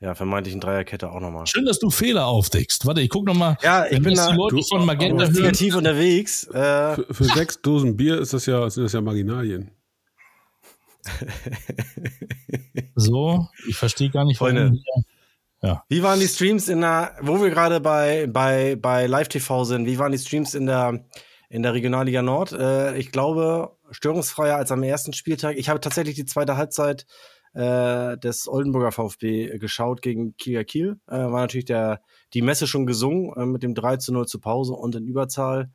ja, vermeintlichen Dreierkette auch nochmal. Schön, dass du Fehler aufdeckst. Warte, ich guck noch mal. Ja, ich wenn bin da die Leute du- von Magenta hören. investigativ unterwegs. Äh, Für, für sechs Dosen Bier ist das ja, sind das ja Marginalien. So, ich verstehe gar nicht, warum Freunde. hier- Wie waren die Streams in der, wo wir gerade bei, bei, bei Live TV sind, wie waren die Streams in der, in der Regionalliga Nord? Äh, ich glaube, störungsfreier als am ersten Spieltag. Ich habe tatsächlich die zweite Halbzeit äh, des Oldenburger VfB geschaut gegen Kiel Kiel. Äh, war natürlich der, die Messe schon gesungen äh, mit dem 3 zu 0 zur Pause und in Überzahl.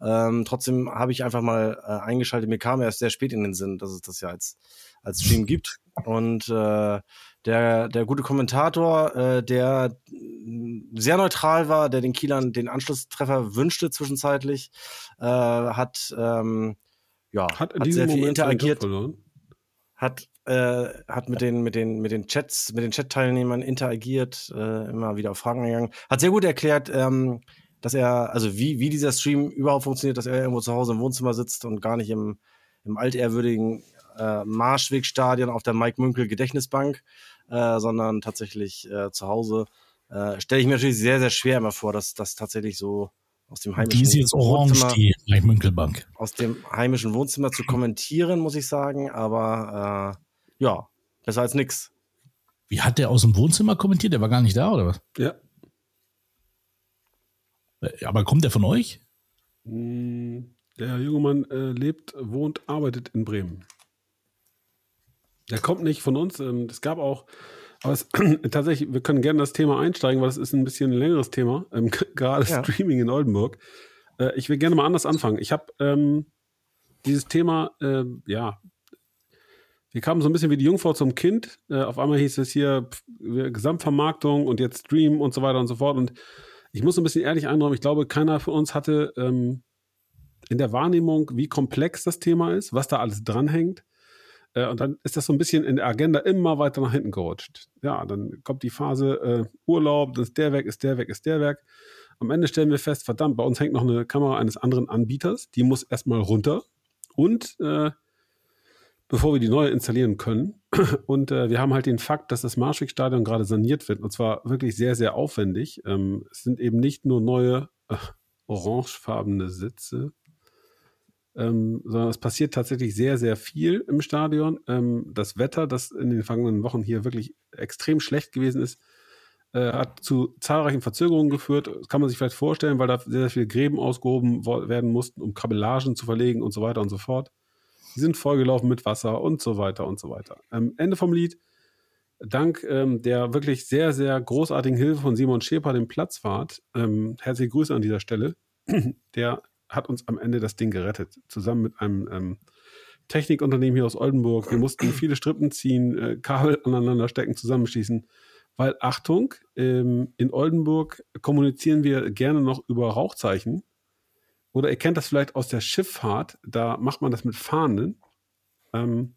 Ähm, trotzdem habe ich einfach mal äh, eingeschaltet. Mir kam erst sehr spät in den Sinn, dass es das ja als, als Stream gibt. Und äh, der, der gute Kommentator, äh, der sehr neutral war, der den Kielern den Anschlusstreffer wünschte zwischenzeitlich, äh, hat, ähm, ja, Hat in hat diesem sehr viel Moment interagiert, hat, äh, hat mit den, mit den, mit den Chats, mit den Chat-Teilnehmern interagiert, äh, immer wieder auf Fragen eingegangen, hat sehr gut erklärt, ähm, dass er, also wie, wie dieser Stream überhaupt funktioniert, dass er irgendwo zu Hause im Wohnzimmer sitzt und gar nicht im, im altehrwürdigen äh, Marschwegstadion auf der Mike Münkel Gedächtnisbank, äh, sondern tatsächlich äh, zu Hause. Äh, Stelle ich mir natürlich sehr, sehr schwer immer vor, dass das tatsächlich so aus dem heimischen Die ist jetzt orange, Wohnzimmer, die Mike Münkelbank. aus dem heimischen Wohnzimmer zu kommentieren, muss ich sagen. Aber äh, ja, besser als nix. Wie hat der aus dem Wohnzimmer kommentiert? Der war gar nicht da, oder was? Ja. Äh, Aber kommt der von euch? Mm, Der junge Mann äh, lebt, wohnt, arbeitet in Bremen. Der kommt nicht von uns. Ähm, es gab auch, aber es, tatsächlich, wir können gerne das Thema einsteigen, weil es ist ein bisschen ein längeres Thema, ähm, gerade Ja. Streaming in Oldenburg. Äh, ich will gerne mal anders anfangen. Ich habe ähm, dieses Thema, äh, ja, wir kamen so ein bisschen wie die Jungfrau zum Kind. Äh, auf einmal hieß es hier pf, Gesamtvermarktung und jetzt Stream und so weiter und so fort. Und ich muss ein bisschen ehrlich einräumen, ich glaube, keiner von uns hatte ähm, in der Wahrnehmung, wie komplex das Thema ist, was da alles dranhängt. Äh, und dann ist das so ein bisschen in der Agenda immer weiter nach hinten gerutscht. Ja, dann kommt die Phase äh, Urlaub, dann ist der weg, ist der weg, ist der weg. Am Ende stellen wir fest, verdammt, bei uns hängt noch eine Kamera eines anderen Anbieters, die muss erstmal runter. Und äh, bevor wir die neue installieren können. Und äh, wir haben halt den Fakt, dass das Marschwegstadion gerade saniert wird. Und zwar wirklich sehr, sehr aufwendig. Ähm, es sind eben nicht nur neue äh, orangefarbene Sitze, ähm, sondern es passiert tatsächlich sehr, sehr viel im Stadion. Ähm, das Wetter, das in den vergangenen Wochen hier wirklich extrem schlecht gewesen ist, äh, hat zu zahlreichen Verzögerungen geführt. Das kann man sich vielleicht vorstellen, weil da sehr, sehr viele Gräben ausgehoben werden mussten, um Kabellagen zu verlegen und so weiter und so fort. Die sind vollgelaufen mit Wasser und so weiter und so weiter. Ähm, Ende vom Lied. Dank ähm, der wirklich sehr, sehr großartigen Hilfe von Simon Scheper, dem Platzwart, ähm, herzliche Grüße an dieser Stelle, der hat uns am Ende das Ding gerettet. Zusammen mit einem ähm, Technikunternehmen hier aus Oldenburg. Wir mussten viele Strippen ziehen, äh, Kabel aneinander stecken, zusammenschließen. Weil, Achtung, ähm, in Oldenburg kommunizieren wir gerne noch über Rauchzeichen. Oder ihr kennt das vielleicht aus der Schifffahrt, da macht man das mit Fahnen. Ähm,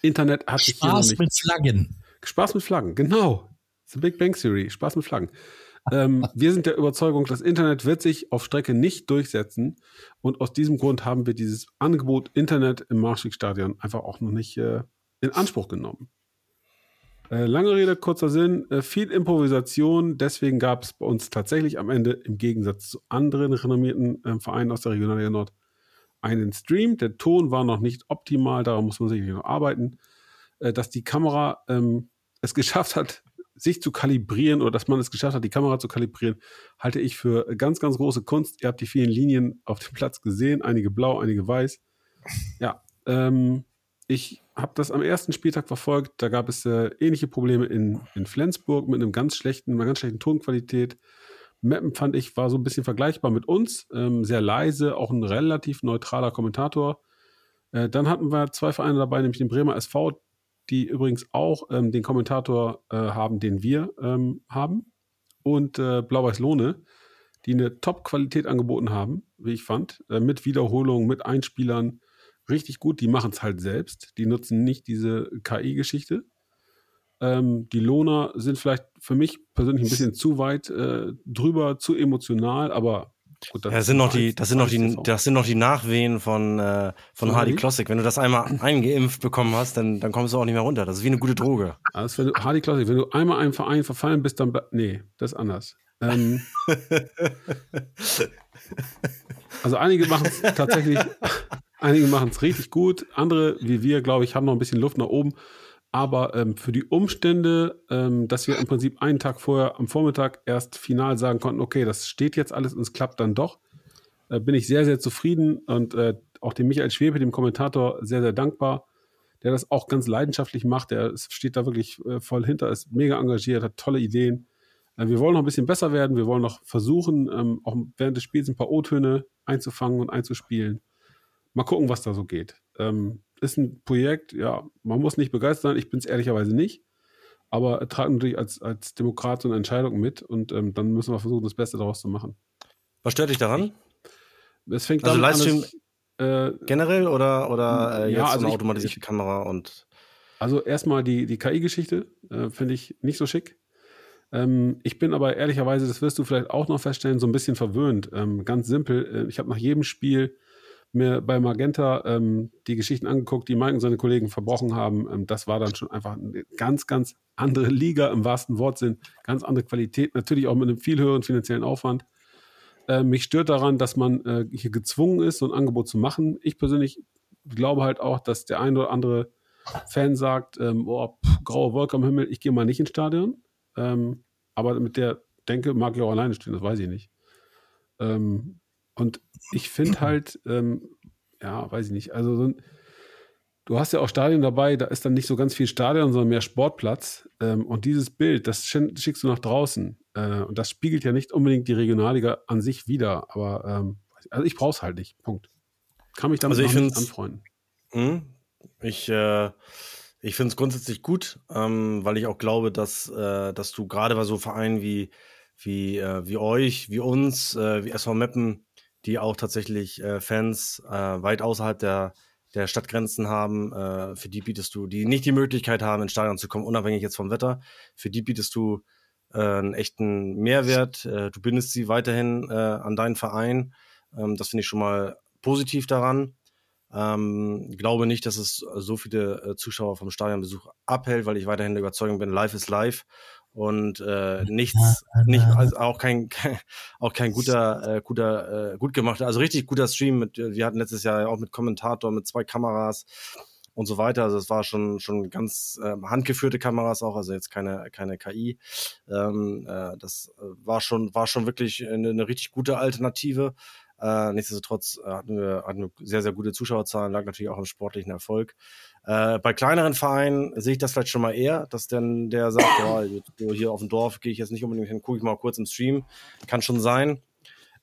Internet hat sich hier noch Spaß nicht mit Flaggen. Spaß mit Flaggen, genau. The Big Bang Theory, Spaß mit Flaggen. ähm, wir sind der Überzeugung, das Internet wird sich auf Strecke nicht durchsetzen. Und aus diesem Grund haben wir dieses Angebot Internet im Marschwegstadion einfach auch noch nicht äh, in Anspruch genommen. Äh, lange Rede, kurzer Sinn, äh, viel Improvisation. Deswegen gab es bei uns tatsächlich am Ende im Gegensatz zu anderen renommierten äh, Vereinen aus der Regionalliga Nord einen Stream. Der Ton war noch nicht optimal, daran muss man sicherlich noch arbeiten. Äh, dass die Kamera ähm, es geschafft hat, sich zu kalibrieren oder dass man es geschafft hat, die Kamera zu kalibrieren, halte ich für ganz, ganz große Kunst. Ihr habt die vielen Linien auf dem Platz gesehen, einige blau, einige weiß. Ja, ähm, ich habe das am ersten Spieltag verfolgt. Da gab es äh, ähnliche Probleme in, in Flensburg mit einem ganz schlechten, einer ganz schlechten Tonqualität. Mappen fand ich war so ein bisschen vergleichbar mit uns, ähm, sehr leise, auch ein relativ neutraler Kommentator. Äh, dann hatten wir zwei Vereine dabei, nämlich den Bremer SV, die übrigens auch ähm, den Kommentator äh, haben, den wir ähm, haben, und äh, Blau-Weiß Lohne, die eine Top-Qualität angeboten haben, wie ich fand, äh, mit Wiederholungen, mit Einspielern, richtig gut. Die machen es halt selbst, die nutzen nicht diese KI-Geschichte. Ähm, die Lohner sind vielleicht für mich persönlich ein bisschen zu weit äh, drüber, zu emotional, aber Gut, Ja, das sind noch die, ist das sind noch die, das sind noch die Nachwehen von, äh, von Hardy? Classic. Wenn du das einmal eingeimpft bekommen hast, dann, dann kommst du auch nicht mehr runter. Das ist wie eine gute Droge. Also wenn du, Hardy Classic, wenn du einmal einem Verein verfallen bist, dann, nee, das ist anders. Ähm, also einige machen es tatsächlich, einige machen es richtig gut, andere, wie wir, glaube ich, haben noch ein bisschen Luft nach oben. Aber ähm, für die Umstände, ähm, dass wir im Prinzip einen Tag vorher am Vormittag erst final sagen konnten, okay, das steht jetzt alles und es klappt dann doch, äh, bin ich sehr, sehr zufrieden und äh, auch dem Michael Schwebe, dem Kommentator, sehr, sehr dankbar, der das auch ganz leidenschaftlich macht. Der steht da wirklich äh, voll hinter, ist mega engagiert, hat tolle Ideen. Äh, wir wollen noch ein bisschen besser werden. Wir wollen noch versuchen, ähm, auch während des Spiels ein paar O-Töne einzufangen und einzuspielen. Mal gucken, was da so geht. Ähm, ist ein Projekt, ja, man muss nicht begeistert sein. Ich bin es ehrlicherweise nicht. Aber äh, trage natürlich als, als Demokrat so eine Entscheidung mit und ähm, dann müssen wir versuchen, das Beste daraus zu machen. Was stört dich daran? Es fängt Also an, Livestream- dass, äh, Generell oder, oder äh, Ja, jetzt also so eine automatisierte Kamera und Also erstmal die, die KI-Geschichte äh, finde ich nicht so schick. Ähm, ich bin aber ehrlicherweise, das wirst du vielleicht auch noch feststellen, so ein bisschen verwöhnt. Ähm, ganz simpel, äh, ich habe nach jedem Spiel mir bei Magenta ähm, die Geschichten angeguckt, die Mike und seine Kollegen verbrochen haben. Ähm, das war dann schon einfach eine ganz, ganz andere Liga im wahrsten Wortsinn, ganz andere Qualität, natürlich auch mit einem viel höheren finanziellen Aufwand. Äh, mich stört daran, dass man äh, hier gezwungen ist, so ein Angebot zu machen. Ich persönlich glaube halt auch, dass der ein oder andere Fan sagt, ähm, oh, pff, graue Wolke am Himmel, ich gehe mal nicht ins Stadion. Ähm, aber mit der Denke mag ich auch alleine stehen, das weiß ich nicht. Ähm, und ich finde halt, ähm, ja, weiß ich nicht, also so ein, du hast ja auch Stadion dabei, da ist dann nicht so ganz viel Stadion, sondern mehr Sportplatz. Ähm, und dieses Bild, das schickst du nach draußen. Äh, und das spiegelt ja nicht unbedingt die Regionalliga an sich wider. Aber ähm, also ich brauche es halt nicht. Punkt. Kann mich damit Also ich nicht anfreunden. Hm? Ich, äh, ich finde es grundsätzlich gut, ähm, weil ich auch glaube, dass, äh, dass du gerade bei so Vereinen wie, wie, äh, wie euch, wie uns, äh, wie SV Meppen, die auch tatsächlich äh, Fans äh, weit außerhalb der, der Stadtgrenzen haben, äh, für die bietest du, die nicht die Möglichkeit haben, ins Stadion zu kommen, unabhängig jetzt vom Wetter, für die bietest du äh, einen echten Mehrwert. Äh, du bindest sie weiterhin äh, an deinen Verein. Ähm, das finde ich schon mal positiv daran. Ähm, glaube nicht, dass es so viele äh, Zuschauer vom Stadionbesuch abhält, weil ich weiterhin der Überzeugung bin, live ist live und äh, nichts, nicht, also auch kein, kein auch kein guter, äh, guter, äh, gut gemachter, also richtig guter Stream. Mit, äh, wir hatten letztes Jahr ja auch mit Kommentator, mit zwei Kameras und so weiter. Also es war schon schon ganz ähm, handgeführte Kameras auch, also jetzt keine keine KI. Ähm, äh, das äh, war schon war schon wirklich eine, eine richtig gute Alternative. Äh, nichtsdestotrotz äh, hatten, wir, hatten wir sehr, sehr gute Zuschauerzahlen, lag natürlich auch im sportlichen Erfolg. Äh, bei kleineren Vereinen sehe ich das vielleicht schon mal eher, dass dann der sagt, ja, hier auf dem Dorf gehe ich jetzt nicht unbedingt hin, gucke ich mal kurz im Stream. Kann schon sein.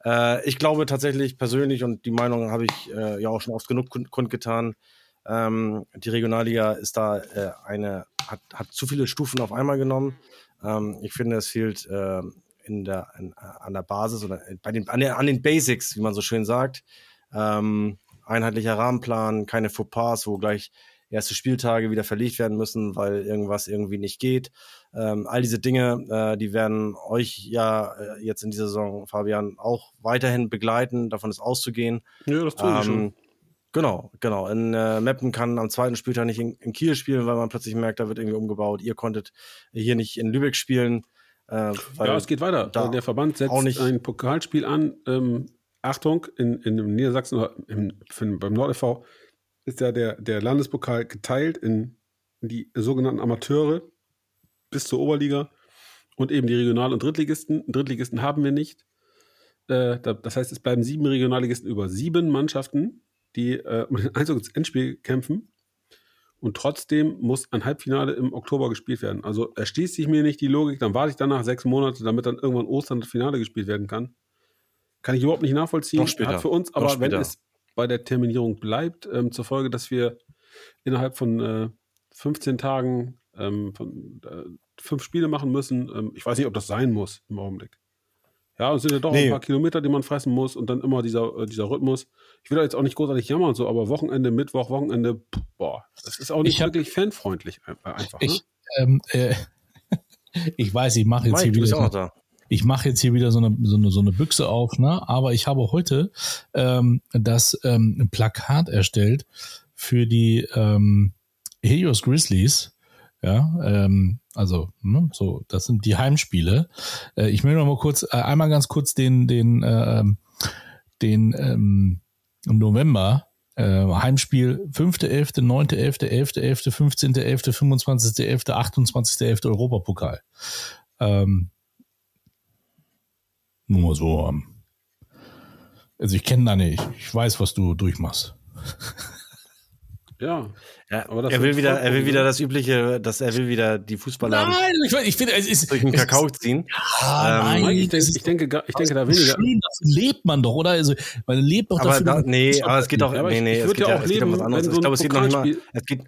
Äh, ich glaube tatsächlich persönlich, und die Meinung habe ich äh, ja auch schon oft genug kund kundgetan, ähm, die Regionalliga ist da äh, eine, hat, hat zu viele Stufen auf einmal genommen. Ähm, ich finde, es fehlt äh, in der, in, an der Basis oder bei den, an, den, an den Basics, wie man so schön sagt. Ähm, einheitlicher Rahmenplan, keine Fauxpas, wo gleich erste Spieltage wieder verlegt werden müssen, weil irgendwas irgendwie nicht geht. Ähm, all diese Dinge, äh, die werden euch ja äh, jetzt in dieser Saison, Fabian, auch weiterhin begleiten, davon ist auszugehen. Ja, das tun wir schon. Ähm, genau, genau. In äh, Meppen kann am zweiten Spieltag nicht in, in Kiel spielen, weil man plötzlich merkt, da wird irgendwie umgebaut. Ihr konntet hier nicht in Lübeck spielen. Äh, Ja, es geht weiter. der Verband setzt auch nicht- ein Pokalspiel an. Ähm, Achtung, in, in Niedersachsen oder im, für, beim NordFV ist ja der, der Landespokal geteilt in die sogenannten Amateure bis zur Oberliga und eben die Regional- und Drittligisten. Drittligisten haben wir nicht. Äh, da, das heißt, es bleiben sieben Regionalligisten über sieben Mannschaften, die äh, um den Einzug ins Endspiel kämpfen. Und trotzdem muss ein Halbfinale im Oktober gespielt werden. Also erschließt sich mir nicht die Logik, dann warte ich danach sechs Monate, damit dann irgendwann Ostern das Finale gespielt werden kann. Kann ich überhaupt nicht nachvollziehen. Noch später. Hat für uns, Noch aber wenn es bei der Terminierung bleibt, ähm, zur Folge, dass wir innerhalb von äh, 15 Tagen ähm, von, äh, fünf Spiele machen müssen. Ähm, ich weiß nicht, ob das sein muss im Augenblick. Ja, es sind ja doch Nee. ein paar Kilometer, die man fressen muss und dann immer dieser, äh, dieser Rhythmus. Ich will da jetzt auch nicht großartig jammern und so, aber Wochenende, Mittwoch, Wochenende, pff, boah, das ist auch nicht Ich hab- wirklich fanfreundlich äh, einfach. Ne? Ich, ähm, äh, ich weiß, ich mache jetzt Mike, hier du bist wieder ich mache jetzt hier wieder so eine, so eine, so eine Büchse auf, ne? aber ich habe heute ähm, das ähm, Plakat erstellt für die ähm, Helios Grizzlies. Ja, ähm, also ne, so, das sind die Heimspiele. Äh, ich will noch mal kurz, äh, einmal ganz kurz den, den, äh, den ähm, November äh, Heimspiel 5.11., 9.11., 11.11., 15.11., 25.11., 28.11. Europapokal. Ähm, nur mal so. Also ich kenne deine, ich, ich weiß, was du durchmachst. Ja. Ja, Aber das er will wieder, er will wieder das übliche, dass er will wieder die Fußballer Nein, ich, ich finde, es ist durch den Kakao Ist, ziehen. ah, Ähm, nein, ich, das denke, ich denke, gar- ich denke da weniger. Schön, dafür lebt man doch, oder? Also, man lebt doch Aber dafür. da, nee, aber es geht doch, Ja, aber nee, ich- nee, ich es geht ja ja, auch es geht um was leben, anderes. wenn Ich so glaube, es geht noch nicht mal, es geht,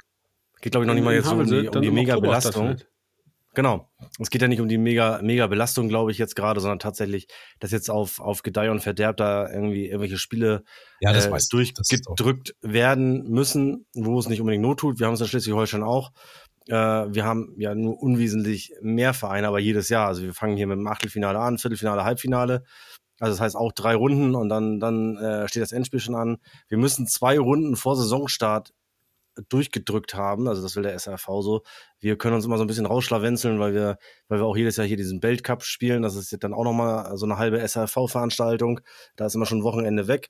geht glaube ich noch nicht mal jetzt um die, um die mega Belastung. Genau. Es geht ja nicht um die mega, mega Belastung, glaube ich, jetzt gerade, sondern tatsächlich, dass jetzt auf, auf Gedeih und Verderb da irgendwie irgendwelche Spiele Ja, das äh, durchgedrückt werden müssen, wo es nicht unbedingt Not tut. Wir haben es in Schleswig-Holstein auch. Äh, wir haben ja nur unwesentlich mehr Vereine, aber jedes Jahr. Also wir fangen hier mit dem Achtelfinale an, Viertelfinale, Halbfinale. Also das heißt auch drei Runden und dann, dann äh, steht das Endspiel schon an. Wir müssen zwei Runden vor Saisonstart durchgedrückt haben. Also das will der SRV so. Wir können uns immer so ein bisschen rausschlawenzeln, weil wir, weil wir auch jedes Jahr hier diesen Weltcup spielen. Das ist jetzt dann auch nochmal so eine halbe SRV-Veranstaltung. Da ist immer schon Wochenende weg.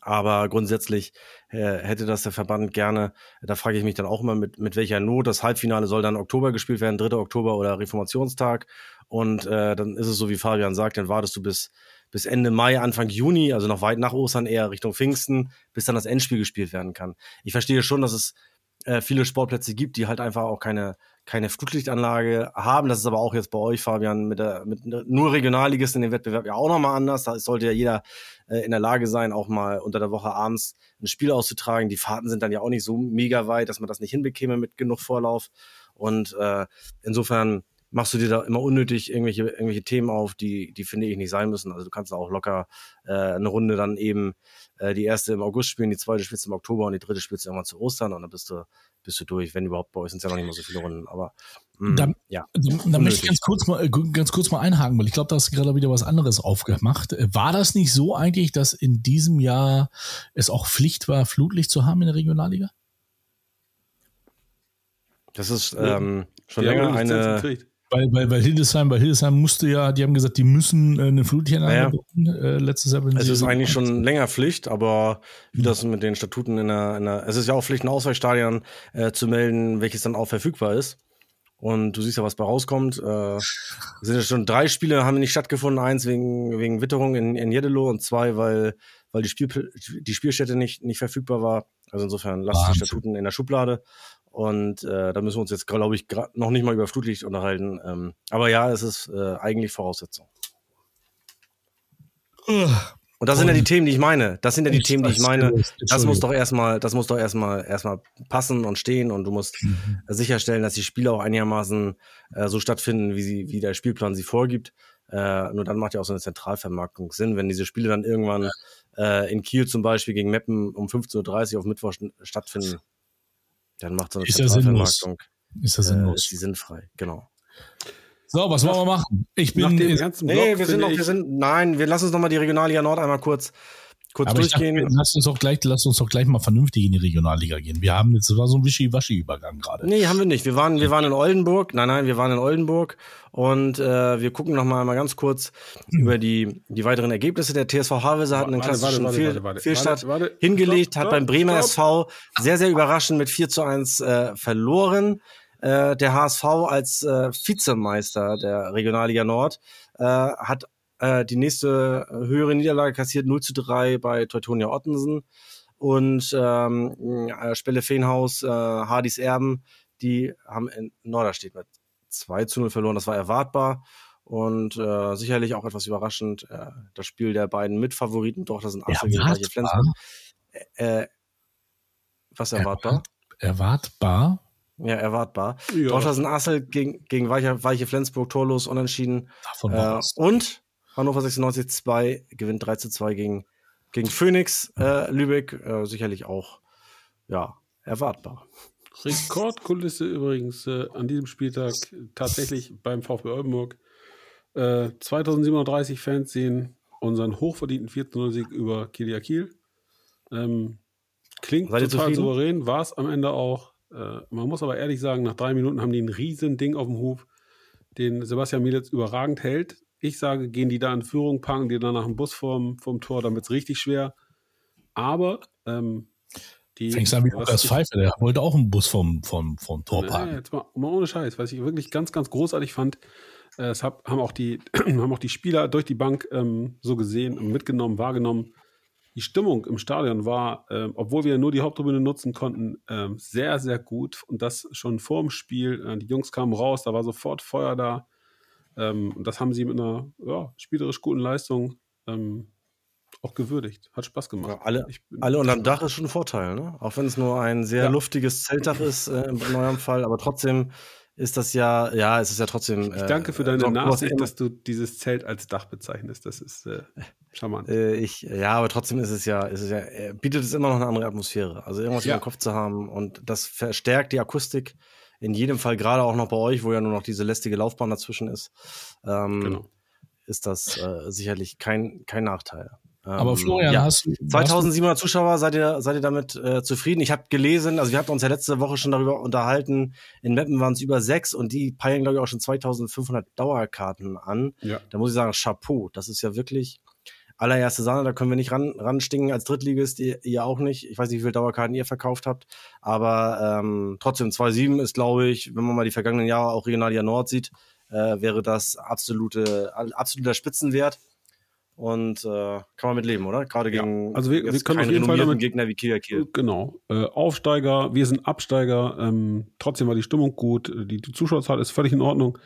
Aber grundsätzlich äh, hätte das der Verband gerne. Da frage ich mich dann auch immer, mit, mit welcher Not. Das Halbfinale soll dann Oktober gespielt werden, 3. Oktober oder Reformationstag. Und äh, dann ist es so, wie Fabian sagt, dann wartest du bis, bis Ende Mai, Anfang Juni, also noch weit nach Ostern, eher Richtung Pfingsten, bis dann das Endspiel gespielt werden kann. Ich verstehe schon, dass es äh, viele Sportplätze gibt, die halt einfach auch keine, keine Flutlichtanlage haben. Das ist aber auch jetzt bei euch, Fabian, mit, der, mit nur Regionalligisten in dem Wettbewerb ja auch nochmal anders. Da sollte ja jeder äh, in der Lage sein, auch mal unter der Woche abends ein Spiel auszutragen. Die Fahrten sind dann ja auch nicht so mega weit, dass man das nicht hinbekäme mit genug Vorlauf. Und äh, insofern machst du dir da immer unnötig irgendwelche, irgendwelche Themen auf, die, die finde ich nicht sein müssen. Also du kannst da auch locker äh, eine Runde dann eben äh, die erste im August spielen, die zweite spielst du im Oktober und die dritte spielst du irgendwann zu Ostern und dann bist du, bist du durch, wenn überhaupt bei euch sind es ja noch nicht mal so viele Runden. Aber mh, Dann- ja. Da, da möchte ich ganz kurz mal, äh, ganz kurz mal einhaken, weil ich glaube, da hast du gerade wieder was anderes aufgemacht. Äh, War das nicht so eigentlich, dass in diesem Jahr es auch Pflicht war, Flutlicht zu haben in der Regionalliga? Das ist Ja. ähm, schon haben länger eine Lizenz eine. gekriegt. Weil, weil, weil Hildesheim, weil Hildesheim musste ja, die haben gesagt, die müssen äh, eine Flutlichtanlage Ja. bauen, äh, letztes Jahr. wenn Es ist eigentlich schon länger Pflicht, aber wie das mit den Statuten in der, in der es ist ja auch Pflicht, ein Ausweichstadion äh, zu melden, welches dann auch verfügbar ist. Und du siehst ja, was bei rauskommt. Äh, es sind ja schon drei Spiele, haben nicht stattgefunden. Eins wegen, wegen Witterung in, in Jeddelo und zwei, weil, weil die, Spiel, die Spielstätte nicht, nicht verfügbar war. Also insofern lasst die. Statuten in der Schublade. Und äh, da müssen wir uns jetzt, glaube ich, noch nicht mal über Flutlicht unterhalten. Ähm, aber ja, es ist äh, eigentlich Voraussetzung. Und das sind ja die Themen, die ich meine. Das sind ja die Ich Themen, die ich meine. Das muss doch erstmal, das muss doch erstmal, erstmal passen und stehen und du musst Mhm. sicherstellen, dass die Spiele auch einigermaßen äh, so stattfinden, wie sie, wie der Spielplan sie vorgibt. Äh, nur dann macht ja auch so eine Zentralvermarktung Sinn, wenn diese Spiele dann irgendwann äh, in Kiel zum Beispiel gegen Meppen um 15.30 Uhr auf Mittwoch st- stattfinden, dann macht so eine Ist ja sinnlos. Zentralvermarktung, Ist das äh, sinnlos? ist die sinnfrei, genau. So, was wollen wir machen? Ich Nach bin, dem äh, ganzen Block Nee, wir sind noch, wir sind, nein, wir lassen uns nochmal die Regionalliga Nord einmal kurz, kurz aber ich dachte, durchgehen. lass uns doch gleich, lass uns doch gleich mal vernünftig in die Regionalliga gehen. Wir haben jetzt, das war so ein Wischi-Waschi-Übergang gerade. Nee, haben wir nicht. Wir waren, wir waren in Oldenburg. Nein, nein, wir waren in Oldenburg. Und äh, wir gucken noch mal, ganz kurz über die, die weiteren Ergebnisse. Der TSV Havelse hat einen klassischen Fehlstart hingelegt, hat beim Bremer. SV sehr, sehr überraschend mit 4 zu 1 äh, verloren. Äh, der HSV als äh, Vizemeister der Regionalliga Nord äh, hat äh, die nächste höhere Niederlage kassiert, 0 zu 3 bei Teutonia Ottensen. Und ähm, äh, Spelle Feenhaus, äh, Hardys Erben, die haben in Norderstedt mit 2 zu 0 verloren. Das war erwartbar und äh, sicherlich auch etwas überraschend. Äh, das Spiel der beiden Mitfavoriten, doch, das sind Assel gegen Weiche Erwartbar, Flensburg. Äh, was erwartbar? erwartbar. Ja, erwartbar. Ja. Dortmund Assel gegen, gegen Weiche, Weiche Flensburg, torlos, unentschieden. Davon Äh, und Hannover 96 2 gewinnt 3 zu 2 gegen, gegen Phoenix äh, Lübeck. Äh, sicherlich auch, ja, erwartbar. Rekordkulisse übrigens äh, an diesem Spieltag tatsächlich beim VfB Oldenburg. Äh, 2730 Fans sehen unseren hochverdienten 14-0-Sieg über Kilia Kiel. Ähm, klingt total zufrieden? souverän, war es am Ende auch. Äh, man muss aber ehrlich sagen, nach drei Minuten haben die ein riesen Ding auf dem Hof, den Sebastian Mielitz überragend hält. Ich sage, gehen die da in Führung, packen die dann nach dem Bus vorm, vorm Tor, dann wird es richtig schwer. Aber ähm, die. Fängst an wie Lukas Pfeiffer, der wollte auch einen Bus vom, vom, vom Tor Nee, parken. jetzt mal, mal ohne Scheiß, was ich wirklich ganz, ganz großartig fand. äh, Es hab, haben, auch die, haben auch die Spieler durch die Bank ähm, so gesehen, und mitgenommen, wahrgenommen. Die Stimmung im Stadion war, ähm, obwohl wir nur die Haupttribüne nutzen konnten, ähm, sehr, sehr gut. Und das schon vor dem Spiel. Äh, die Jungs kamen raus, da war sofort Feuer da. Ähm, und das haben sie mit einer ja, spielerisch guten Leistung ähm, auch gewürdigt. Hat Spaß gemacht. Ja, alle, alle unterm Dach ist schon ein Vorteil, ne? Auch wenn es nur ein sehr Ja. luftiges Zeltdach ist äh, in eurem Fall, aber trotzdem ist das ja, ja, es ist ja trotzdem. Ich danke für deine Nachsicht, immer- dass du dieses Zelt als Dach bezeichnest. Das ist äh, charmant. Äh, ich, ja, aber trotzdem ist es ja, ist es ja, äh, bietet es immer noch eine andere Atmosphäre. Also irgendwas Ja. im Kopf zu haben und das verstärkt die Akustik. In jedem Fall, gerade auch noch bei euch, wo ja nur noch diese lästige Laufbahn dazwischen ist, ähm, Genau. ist das äh, sicherlich kein, kein Nachteil. Ähm, Aber Florian, ja. hast du 2700 Zuschauer, seid ihr, seid ihr damit äh, zufrieden? Ich habe gelesen, also wir hatten uns ja letzte Woche schon darüber unterhalten, in Meppen waren es über sechs und die peilen, glaube ich, auch schon 2500 Dauerkarten an. Ja. Da muss ich sagen, Chapeau, das ist ja wirklich allererste Sahne, da können wir nicht ran, ranstingen als Drittligist, ihr, ihr auch nicht. Ich weiß nicht, wie viele Dauerkarten ihr verkauft habt, aber ähm, trotzdem 2,7 ist, glaube ich, wenn man mal die vergangenen Jahre auch Regionalliga Nord sieht, äh, wäre das absolute, absoluter Spitzenwert. Und äh, kann man mit leben, oder? Gerade Ja, gegen also wir- wir können auf jeden Fall damit- Gegner wie Kieler Kiel. Genau. Äh, Aufsteiger, wir sind Absteiger. Ähm, trotzdem war die Stimmung gut. Die, die Zuschauerzahl ist völlig in Ordnung.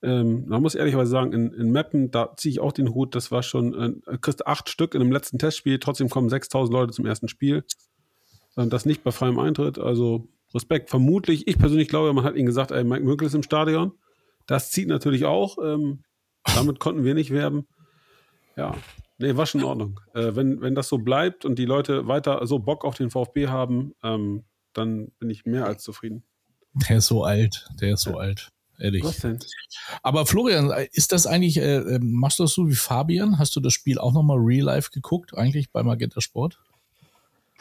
Ähm, man muss ehrlicherweise sagen, in, in Meppen, da ziehe ich auch den Hut. Das war schon, äh, kriegst acht Stück in dem letzten Testspiel. Trotzdem kommen 6000 Leute zum ersten Spiel. Und das nicht bei freiem Eintritt. Also Respekt. Vermutlich, ich persönlich glaube, man hat ihnen gesagt, ey, Mike Mökel ist im Stadion. Das zieht natürlich auch. Ähm, damit konnten wir nicht werben. Ja, nee, war schon in Ordnung. Äh, wenn, wenn das so bleibt und die Leute weiter so Bock auf den VfB haben, ähm, dann bin ich mehr als zufrieden. Der ist so alt. Der ist so alt. Ehrlich. Was denn? Aber Florian, ist das eigentlich, äh, äh, machst du das so wie Fabian? Hast du das Spiel auch nochmal real life geguckt, eigentlich bei Magenta Sport?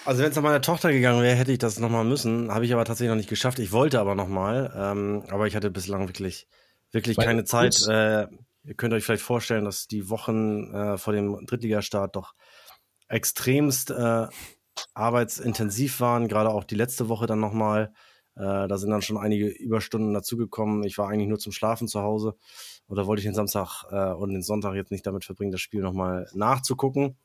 Also wenn es nach meiner Tochter gegangen wäre, hätte ich das nochmal müssen. Habe ich aber tatsächlich noch nicht geschafft. Ich wollte aber nochmal. Ähm, aber ich hatte bislang wirklich, wirklich Weil keine Zeit. Äh, ihr könnt euch vielleicht vorstellen, dass die Wochen äh, vor dem Drittligastart doch extremst äh, arbeitsintensiv waren. Gerade auch die letzte Woche dann nochmal. Äh, da sind dann schon einige Überstunden dazugekommen. Ich war eigentlich nur zum Schlafen zu Hause. Oder wollte ich den Samstag äh, und den Sonntag jetzt nicht damit verbringen, das Spiel nochmal nachzugucken.